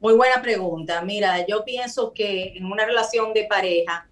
Muy buena pregunta. Mira, yo pienso que en una relación de pareja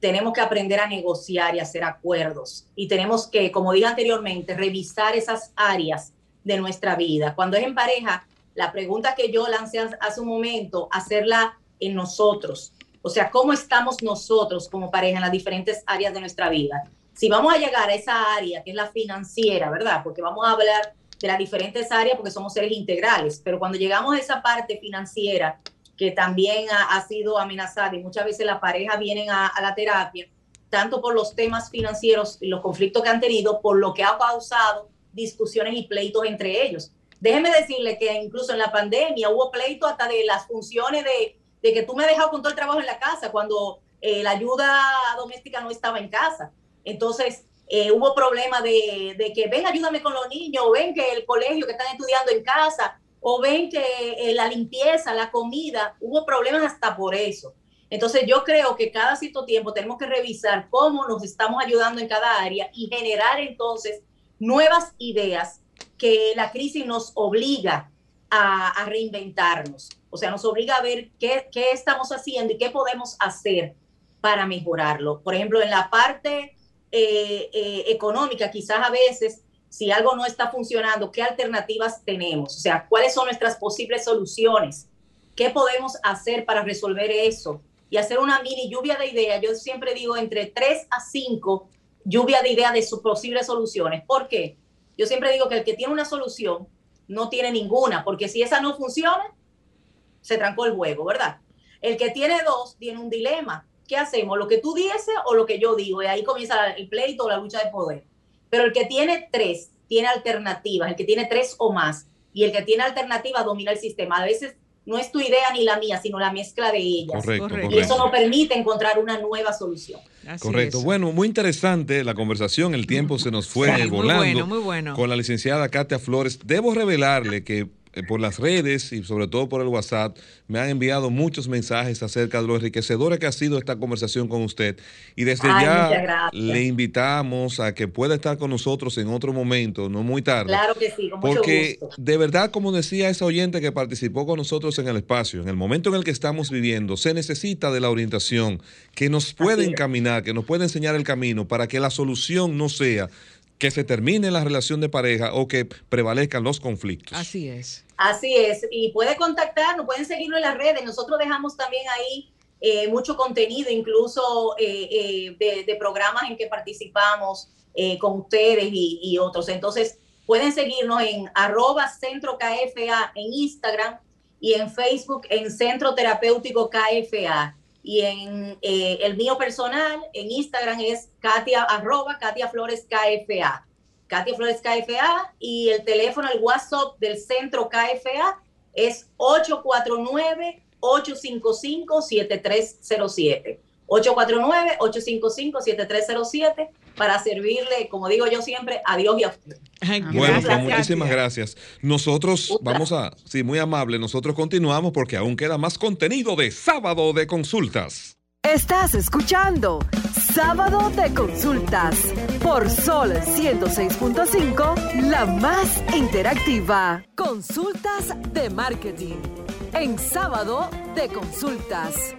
tenemos que aprender a negociar y hacer acuerdos y tenemos que, como dije anteriormente, revisar esas áreas de nuestra vida. Cuando es en pareja, la pregunta que yo lancé hace un momento, hacerla en nosotros. O sea, ¿cómo estamos nosotros como pareja en las diferentes áreas de nuestra vida? Si vamos a llegar a esa área que es la financiera, ¿verdad? Porque vamos a hablar de las diferentes áreas porque somos seres integrales, pero cuando llegamos a esa parte financiera que también ha, sido amenazada y muchas veces las parejas vienen a, la terapia, tanto por los temas financieros y los conflictos que han tenido, por lo que ha causado discusiones y pleitos entre ellos. Déjeme decirle que incluso en la pandemia hubo pleito hasta de las funciones de, que tú me has dejado con todo el trabajo en la casa cuando eh, la ayuda doméstica no estaba en casa. Entonces, eh, hubo problema de, de, que ven, ayúdame con los niños, ven que el colegio que están estudiando en casa, o ven que eh, la limpieza, la comida, hubo problemas hasta por eso. Entonces yo creo que cada cierto tiempo tenemos que revisar cómo nos estamos ayudando en cada área y generar entonces nuevas ideas que la crisis nos obliga a, reinventarnos. O sea, nos obliga a ver qué, estamos haciendo y qué podemos hacer para mejorarlo. Por ejemplo, en la parte eh, eh, económica, quizás a veces, si algo no está funcionando, ¿qué alternativas tenemos? O sea, ¿cuáles son nuestras posibles soluciones? ¿Qué podemos hacer para resolver eso? Y hacer una mini lluvia de ideas. Yo siempre digo entre 3 a 5 lluvia de ideas de sus posibles soluciones. ¿Por qué? Yo siempre digo que el que tiene una solución no tiene ninguna, porque si esa no funciona, se trancó el juego, ¿verdad? El que tiene dos tiene un dilema. ¿Qué hacemos? ¿Lo que tú dices o lo que yo digo? Y ahí comienza el pleito o la lucha de poder. Pero el que tiene tres tiene alternativas, el que tiene tres o más, y el que tiene alternativas domina el sistema. A veces no es tu idea ni la mía, sino la mezcla de ellas. Correcto, Y eso nos permite encontrar una nueva solución. correcto. Bueno, muy interesante la conversación. El tiempo se nos fue volando. Muy bueno, muy bueno. Con la licenciada Katia Flores. Debo revelarle que por las redes y sobre todo por el WhatsApp me han enviado muchos mensajes acerca de lo enriquecedora que ha sido esta conversación con usted. Y desde ya le invitamos a que pueda estar con nosotros en otro momento, no muy tarde. Claro que sí, con Porque de verdad, como decía esa oyente que participó con nosotros en el espacio, en el momento en el que estamos viviendo, se necesita de la orientación que nos puede encaminar, que nos puede enseñar el camino para que la solución no sea que se termine la relación de pareja o que prevalezcan los conflictos. Así es. Así es. Y puede contactarnos, pueden seguirnos en las redes. Nosotros dejamos también ahí eh, mucho contenido, incluso eh, eh, de, programas en que participamos con ustedes y, otros. Entonces, pueden seguirnos en arroba centro KFA en Instagram y en Facebook en Centro Terapéutico KFA. Y en eh, el mío personal, en Instagram es Katia, arroba Katia Flores KFA. Katia Flores KFA y el teléfono, el WhatsApp del centro KFA es 849-855-7307. 849-855-7307 para servirle, como digo yo siempre, a Dios y a usted. Bueno, pues muchísimas gracias. Nosotros vamos a, sí, muy amable, nosotros continuamos porque aún queda más contenido de sábado de consultas. Estás escuchando Sábado de Consultas por Sol 106.5, la más interactiva. Consultas de marketing en Sábado de Consultas.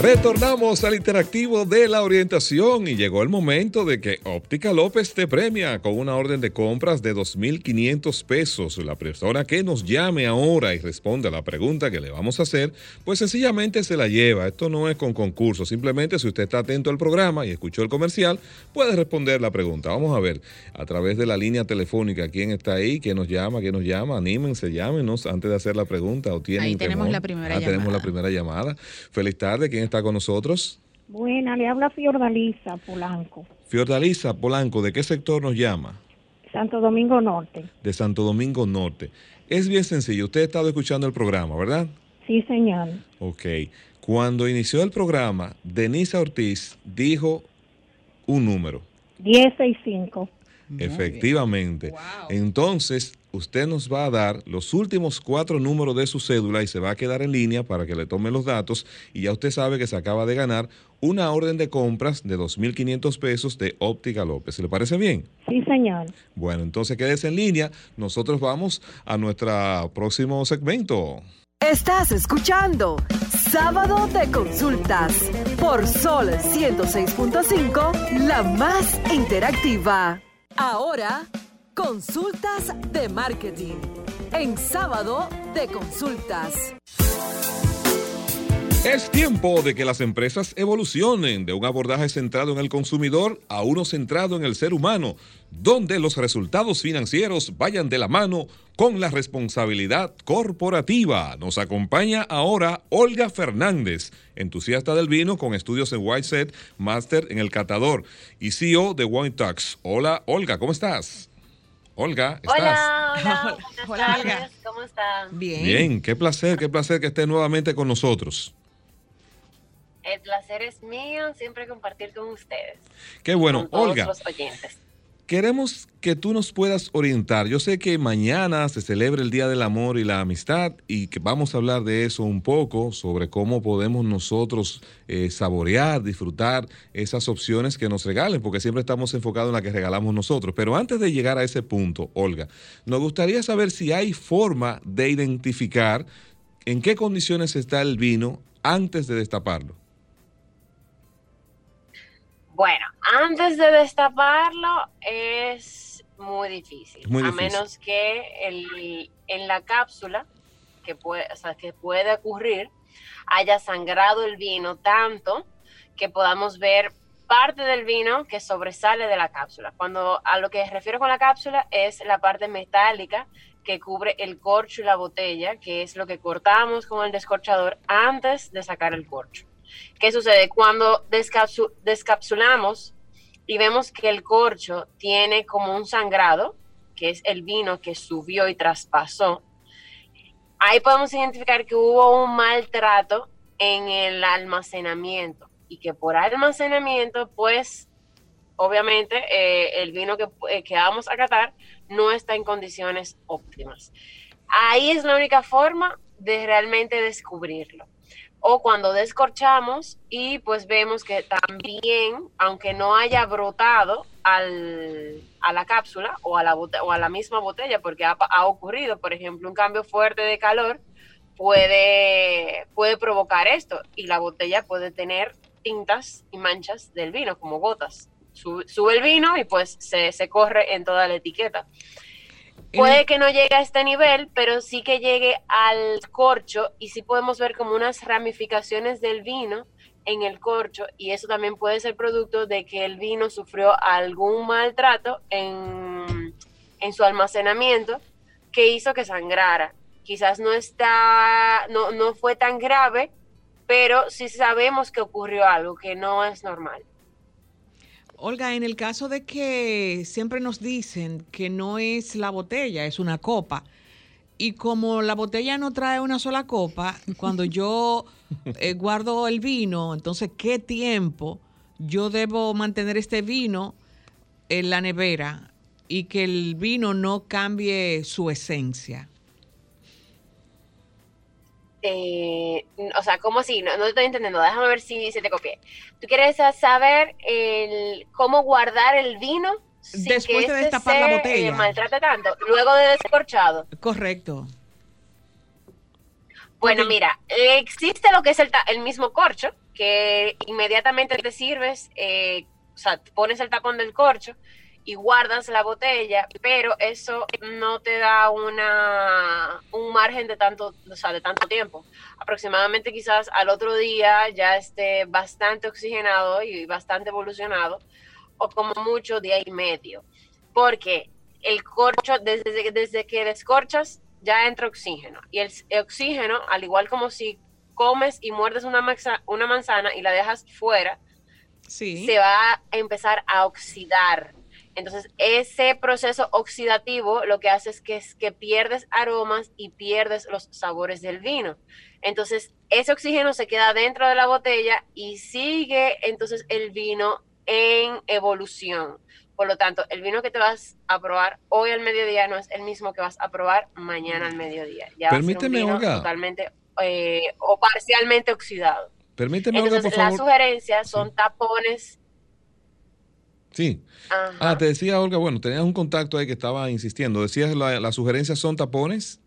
Retornamos al interactivo de la orientación y llegó el momento de que Óptica López te premia con una orden de compras de 2.500 pesos. La persona que nos llame ahora y responda a la pregunta que le vamos a hacer, pues sencillamente se la lleva. Esto no es con concurso, simplemente si usted está atento al programa y escuchó el comercial, puede responder la pregunta. Vamos a ver a través de la línea telefónica quién está ahí, quién nos llama, quién nos llama. Anímense, llámenos antes de hacer la pregunta o tienen Ahí tenemos la primera ah, llamada. Tenemos la primera llamada. Feliz tarde, ¿quién está con nosotros? Buena, le habla Fiordalisa Polanco. Fiordalisa Polanco, ¿de qué sector nos llama? Santo Domingo Norte. De Santo Domingo Norte. Es bien sencillo, usted ha estado escuchando el programa, ¿verdad? Sí, señor. Ok. Cuando inició el programa, Denisa Ortiz dijo un número. 1065. Efectivamente. Entonces, usted nos va a dar los últimos cuatro números de su cédula y se va a quedar en línea para que le tome los datos y ya usted sabe que se acaba de ganar una orden de compras de 2.500 pesos de Óptica López. ¿Le parece bien? Sí, señor. Bueno, entonces quédese en línea. Nosotros vamos a nuestro próximo segmento. Estás escuchando Sábado de Consultas por Sol 106.5, la más interactiva. Ahora, consultas de marketing. En sábado de consultas. Es tiempo de que las empresas evolucionen de un abordaje centrado en el consumidor a uno centrado en el ser humano, donde los resultados financieros vayan de la mano con la responsabilidad corporativa. Nos acompaña ahora Olga Fernández, entusiasta del vino con estudios en White Set, máster en el catador y CEO de Wine Talks. Hola Olga, ¿cómo estás? Olga, ¿estás? Hola, [laughs] hola, hola Olga. ¿Cómo están? Bien. Bien, qué placer, qué placer que esté nuevamente con nosotros. El placer es mío siempre compartir con ustedes. Qué bueno, con todos Olga. Los oyentes. Queremos que tú nos puedas orientar. Yo sé que mañana se celebra el Día del Amor y la Amistad y que vamos a hablar de eso un poco, sobre cómo podemos nosotros eh, saborear, disfrutar esas opciones que nos regalen, porque siempre estamos enfocados en la que regalamos nosotros. Pero antes de llegar a ese punto, Olga, nos gustaría saber si hay forma de identificar en qué condiciones está el vino antes de destaparlo. Bueno, antes de destaparlo es muy difícil, Muy a menos que el, en la cápsula, que puede, o sea, que puede ocurrir, haya sangrado el vino tanto que podamos ver parte del vino que sobresale de la cápsula. Cuando a lo que refiero con la cápsula es la parte metálica que cubre el corcho y la botella, que es lo que cortamos con el descorchador antes de sacar el corcho. ¿Qué sucede? Cuando descapsu- descapsulamos y vemos que el corcho tiene como un sangrado, que es el vino que subió y traspasó, ahí podemos identificar que hubo un maltrato en el almacenamiento y que por almacenamiento, pues, obviamente eh, el vino que, eh, que vamos a catar no está en condiciones óptimas. Ahí es la única forma de realmente descubrirlo. O cuando descorchamos y pues vemos que también, aunque no haya brotado al, a la cápsula o a la, o a la misma botella, porque ha, ocurrido, por ejemplo, un cambio fuerte de calor, puede, puede provocar esto y la botella puede tener tintas y manchas del vino como gotas. Sube, el vino y pues se, se, corre en toda la etiqueta. Puede que no llegue a este nivel, pero sí que llegue al corcho y sí podemos ver como unas ramificaciones del vino en el corcho y eso también puede ser producto de que el vino sufrió algún maltrato en, en su almacenamiento que hizo que sangrara quizás no está, no, no fue tan grave, pero sí sabemos que ocurrió algo que no es normal. Olga, en el caso de que siempre nos dicen que no es la botella, es una copa, y como la botella no trae una sola copa, cuando yo [laughs] eh, guardo el vino, entonces, ¿qué tiempo yo debo mantener este vino en la nevera y que el vino no cambie su esencia? Eh, o sea, ¿cómo así? No, no, te estoy entendiendo. Déjame ver si se te copié. ¿Tú quieres saber el, cómo guardar el vino después de destapar la botella? Eh, maltrate tanto, luego de descorchado. Correcto. Bueno, mira, existe lo que es el, el, mismo corcho, que inmediatamente te sirves, eh, o sea, pones el tapón del corcho y guardas la botella, pero eso no te da una, un margen de tanto, o sea, de tanto tiempo. Aproximadamente quizás al otro día ya esté bastante oxigenado y bastante evolucionado, o como mucho día y medio. Porque el corcho, desde, desde que descorchas, ya entra oxígeno. Y el, oxígeno, al igual como si comes y muerdes una, una manzana y la dejas fuera, sí. se va a empezar a oxidar entonces, ese proceso oxidativo lo que hace es que, es que pierdes aromas y pierdes los sabores del vino. Entonces, ese oxígeno se queda dentro de la botella y sigue entonces el vino en evolución. Por lo tanto, el vino que te vas a probar hoy al mediodía no es el mismo que vas a probar mañana al mediodía. Ya Permíteme, va a ser un vino totalmente eh, o parcialmente oxidado. Permíteme, Entonces, por favor. Las sugerencias son tapones Sí. Ah, te decía, Olga, bueno, tenías un contacto ahí que estaba insistiendo. Decías, la, las sugerencias son tapones.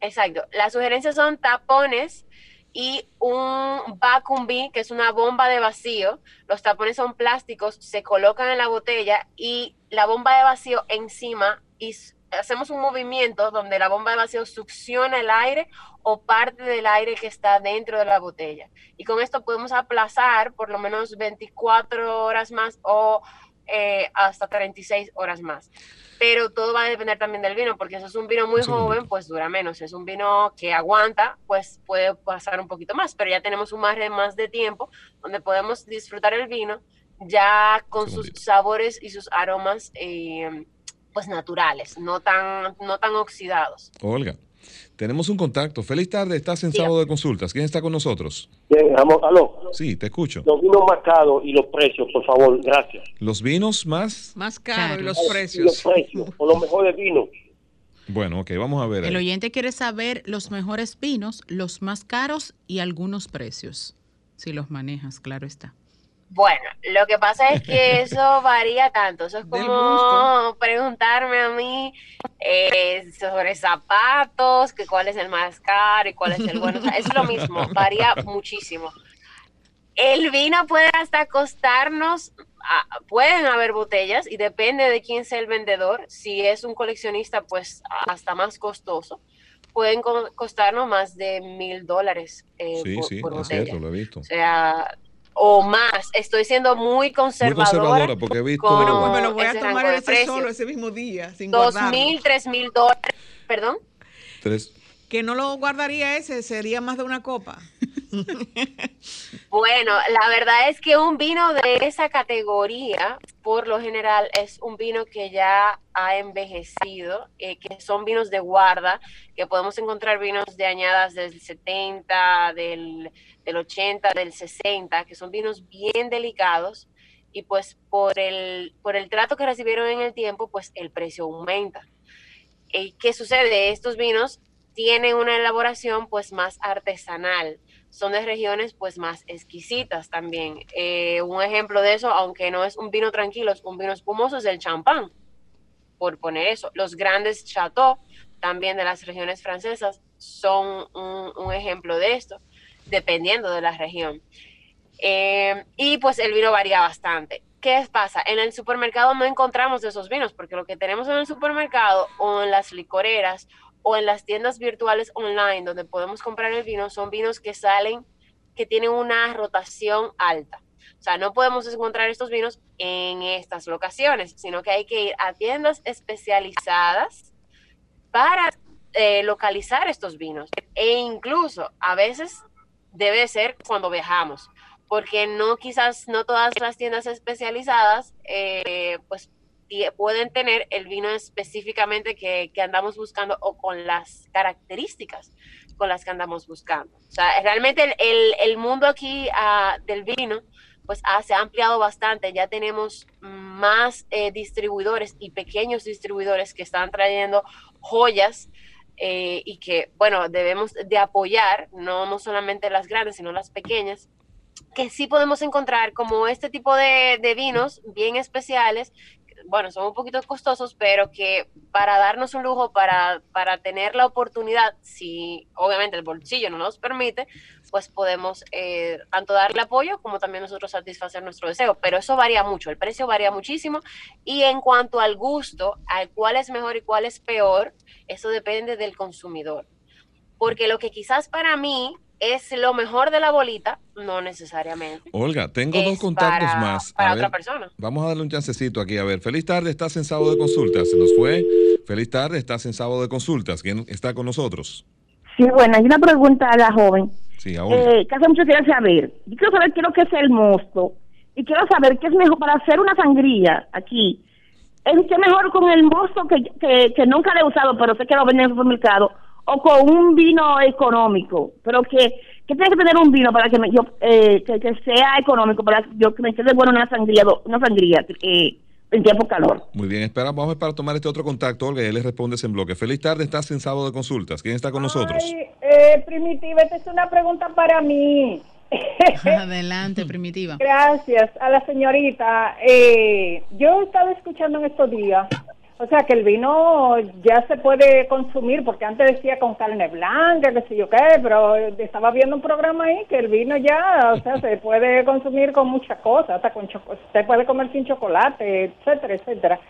Exacto. Las sugerencias son tapones y un vacuum bean, que es una bomba de vacío. Los tapones son plásticos, se colocan en la botella y la bomba de vacío encima y hacemos un movimiento donde la bomba de vacío succiona el aire o parte del aire que está dentro de la botella. Y con esto podemos aplazar por lo menos 24 horas más o eh, hasta 36 horas más. Pero todo va a depender también del vino, porque si es un vino muy joven, pues dura menos. Si es un vino que aguanta, pues puede pasar un poquito más. Pero ya tenemos un margen más de tiempo donde podemos disfrutar el vino ya con sus sabores y sus aromas. Eh, pues naturales, no tan, no tan oxidados. Olga, tenemos un contacto. Feliz tarde, estás en sábado de consultas. ¿Quién está con nosotros? Bien, vamos, aló. Sí, te escucho. Los vinos más caros y los precios, por favor, gracias. ¿Los vinos más? Más caros y los precios. Y los precios, o los mejores vinos. Bueno, ok, vamos a ver. El ahí. oyente quiere saber los mejores vinos, los más caros y algunos precios. Si los manejas, claro está. Bueno, lo que pasa es que [laughs] eso varía tanto. Eso es como preguntarme a mí eh, sobre zapatos, que cuál es el más caro y cuál es el bueno. O sea, es lo mismo, varía muchísimo. El vino puede hasta costarnos, pueden haber botellas y depende de quién sea el vendedor. Si es un coleccionista, pues hasta más costoso. Pueden co costarnos más de mil dólares eh, sí, por, sí, por es botella. cierto, lo he visto. O sea, o más. Estoy siendo muy conservadora. Muy conservadora porque he visto. con Bueno, pues me lo voy a tomar ese solo ese mismo día, sin Dos guardarlo. mil, tres mil dólares. Perdón. Tres. Que no lo guardaría ese, sería más de una copa. [laughs] Bueno, la verdad es que un vino de esa categoría, por lo general, es un vino que ya ha envejecido, eh, que son vinos de guarda, que podemos encontrar vinos de añadas del 70, del, del 80, del 60, que son vinos bien delicados y pues por el, por el trato que recibieron en el tiempo, pues el precio aumenta. ¿Y ¿Qué sucede? Estos vinos tienen una elaboración pues más artesanal, son de regiones pues más exquisitas también. Eh, un ejemplo de eso, aunque no es un vino tranquilo, es un vino espumoso, es el champán, por poner eso. Los grandes chateaux también de las regiones francesas son un, ejemplo de esto, dependiendo de la región. Eh, y pues el vino varía bastante. ¿Qué pasa? En el supermercado no encontramos esos vinos, porque lo que tenemos en el supermercado o en las licoreras o en las tiendas virtuales online donde podemos comprar el vino son vinos que salen, que tienen una rotación alta. O sea, no podemos encontrar estos vinos en estas locaciones, sino que hay que ir a tiendas especializadas para eh, localizar estos vinos. E incluso a veces debe ser cuando viajamos porque no quizás no todas las tiendas especializadas eh, pues pueden tener el vino específicamente que, andamos buscando o con las características con las que andamos buscando. O sea, realmente el, el, mundo aquí ah, del vino pues se ha ampliado bastante, ya tenemos más eh, distribuidores y pequeños distribuidores que están trayendo joyas eh, y que, bueno, debemos de apoyar, no, no solamente las grandes, sino las pequeñas, que sí podemos encontrar como este tipo de, vinos bien especiales bueno, son un poquito costosos, pero que para darnos un lujo, para, para tener la oportunidad, si obviamente el bolsillo no nos permite, pues podemos eh, tanto darle apoyo como también nosotros satisfacer nuestro deseo. Pero eso varía mucho, el precio varía muchísimo. Y en cuanto al gusto, al cuál es mejor y cuál es peor, eso depende del consumidor. Porque lo que quizás para mí es lo mejor de la bolita, no necesariamente. Olga, tengo dos contactos más. Para otra persona. Vamos a darle un chancecito aquí. A ver, feliz tarde, estás en sábado de consultas. Se nos fue. Feliz tarde, estás en sábado de consultas. ¿Quién está con nosotros? Sí, bueno, hay una pregunta a la joven. Sí, a Eh, que hace mucho quiero saber. Yo quiero saber qué es lo que es el mosto. Y quiero saber qué es mejor para hacer una sangría aquí. ¿Es qué mejor con el mosto que, que, que nunca le he usado, pero sé que lo venden en el supermercado? O con un vino económico, pero que, que tiene que tener un vino para que me, yo eh, que, sea económico para yo que me quede bueno una sangría, una sangría eh, en tiempo calor. Muy bien, espera, vamos para tomar este otro contacto, Olga, y él le responde en bloque. Feliz tarde, estás en sábado de consultas. ¿Quién está con nosotros? Eh, Primitiva, esta es una pregunta para mí. [laughs] Adelante, Primitiva. Gracias a la señorita. Eh, yo he estado escuchando en estos días o sea que el vino ya se puede consumir, porque antes decía con carne blanca, que sé yo qué, pero estaba viendo un programa ahí que el vino ya, o sea, se puede consumir con muchas cosas, hasta con se puede comer sin chocolate, etcétera, etcétera.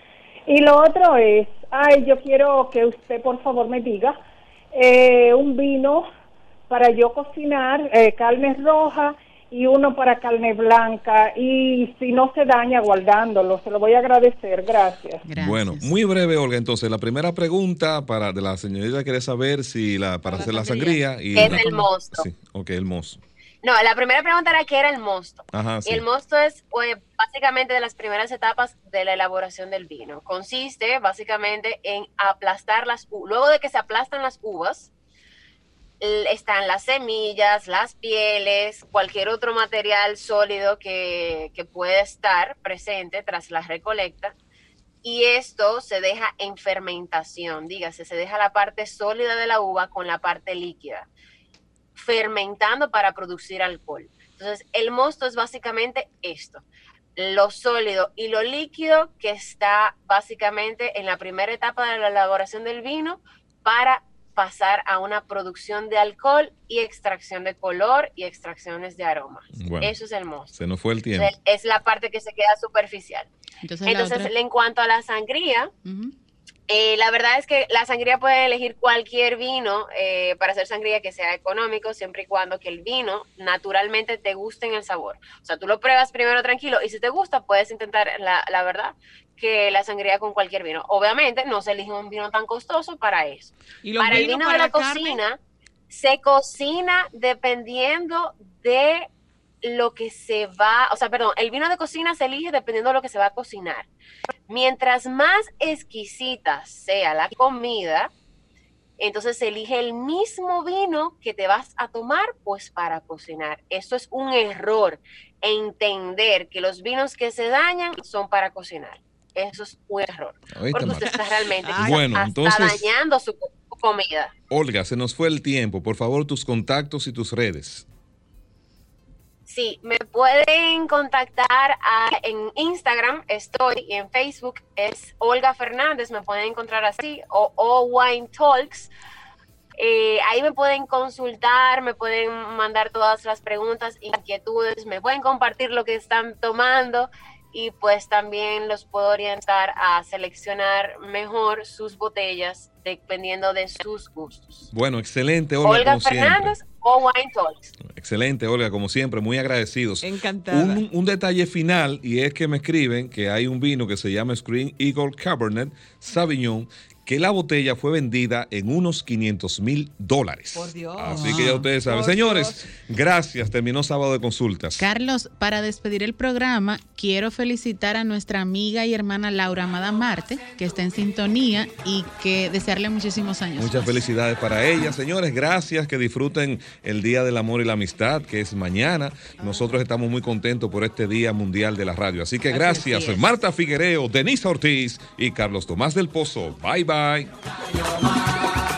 Y lo otro es, ay, yo quiero que usted por favor me diga eh, un vino para yo cocinar, eh, carne roja y uno para carne blanca y si no se daña guardándolo, se lo voy a agradecer, gracias. Bueno, muy breve Olga, entonces la primera pregunta para de la señorita quiere saber si la para, hacer la sangría y ¿Qué es el mosto? Sí, ok, el mosto. No, la primera pregunta era qué era el mosto. Ajá, sí. El mosto es pues, básicamente de las primeras etapas de la elaboración del vino. Consiste básicamente en aplastar las uvas. Luego de que se aplastan las uvas, están las semillas, las pieles, cualquier otro material sólido que, pueda estar presente tras la recolecta. Y esto se deja en fermentación, dígase, se deja la parte sólida de la uva con la parte líquida, fermentando para producir alcohol. Entonces, el mosto es básicamente esto, lo sólido y lo líquido que está básicamente en la primera etapa de la elaboración del vino para pasar a una producción de alcohol y extracción de color y extracciones de aromas. Eso es el mosto. Se nos fue el tiempo. Es la parte que se queda superficial. Entonces, en cuanto a la sangría, eh, la verdad es que la sangría puede elegir cualquier vino eh, para hacer sangría que sea económico, siempre y cuando que el vino naturalmente te guste en el sabor. O sea, tú lo pruebas primero tranquilo y si te gusta, puedes intentar, la, la verdad, que la sangría con cualquier vino. Obviamente no se elige un vino tan costoso para eso. para el vino de la, cocina, se cocina dependiendo de lo que se va, o sea, perdón, el vino de cocina se elige dependiendo de lo que se va a cocinar. Mientras más exquisita sea la comida, entonces elige el mismo vino que te vas a tomar pues para cocinar. Eso es un error, entender que los vinos que se dañan son para cocinar. Eso es un error. porque usted está realmente bueno, entonces, dañando su comida. Olga, se nos fue el tiempo. Por favor, tus contactos y tus redes. Sí, me pueden contactar en Instagram, estoy, y en Facebook es Olga Fernández, me pueden encontrar así, o, Wine Talks. Eh, ahí me pueden consultar, me pueden mandar todas las preguntas, inquietudes, me pueden compartir lo que están tomando y pues también los puedo orientar a seleccionar mejor sus botellas dependiendo de sus gustos. Bueno, excelente, Olga. Olga Fernández o Wine Talks. Excelente, Olga, como siempre, muy agradecidos. Encantada. Un, un, detalle final y es que me escriben que hay un vino que se llama Screen Eagle Cabernet Sauvignon que la botella fue vendida en unos 500 mil dólares. Por Dios. Así que ya ustedes saben. Señores, gracias. Terminó sábado de consultas. Carlos, para despedir el programa, quiero felicitar a nuestra amiga y hermana Laura Amada Marte, que está en sintonía y que desearle muchísimos años. Muchas felicidades para ella. Señores, gracias. Que disfruten el Día del Amor y la Amistad, que es mañana. Nosotros estamos muy contentos por este Día Mundial de la Radio. Así que gracias, Marta Figuereo, Denise Ortiz y Carlos Tomás del Pozo. Bye Bye.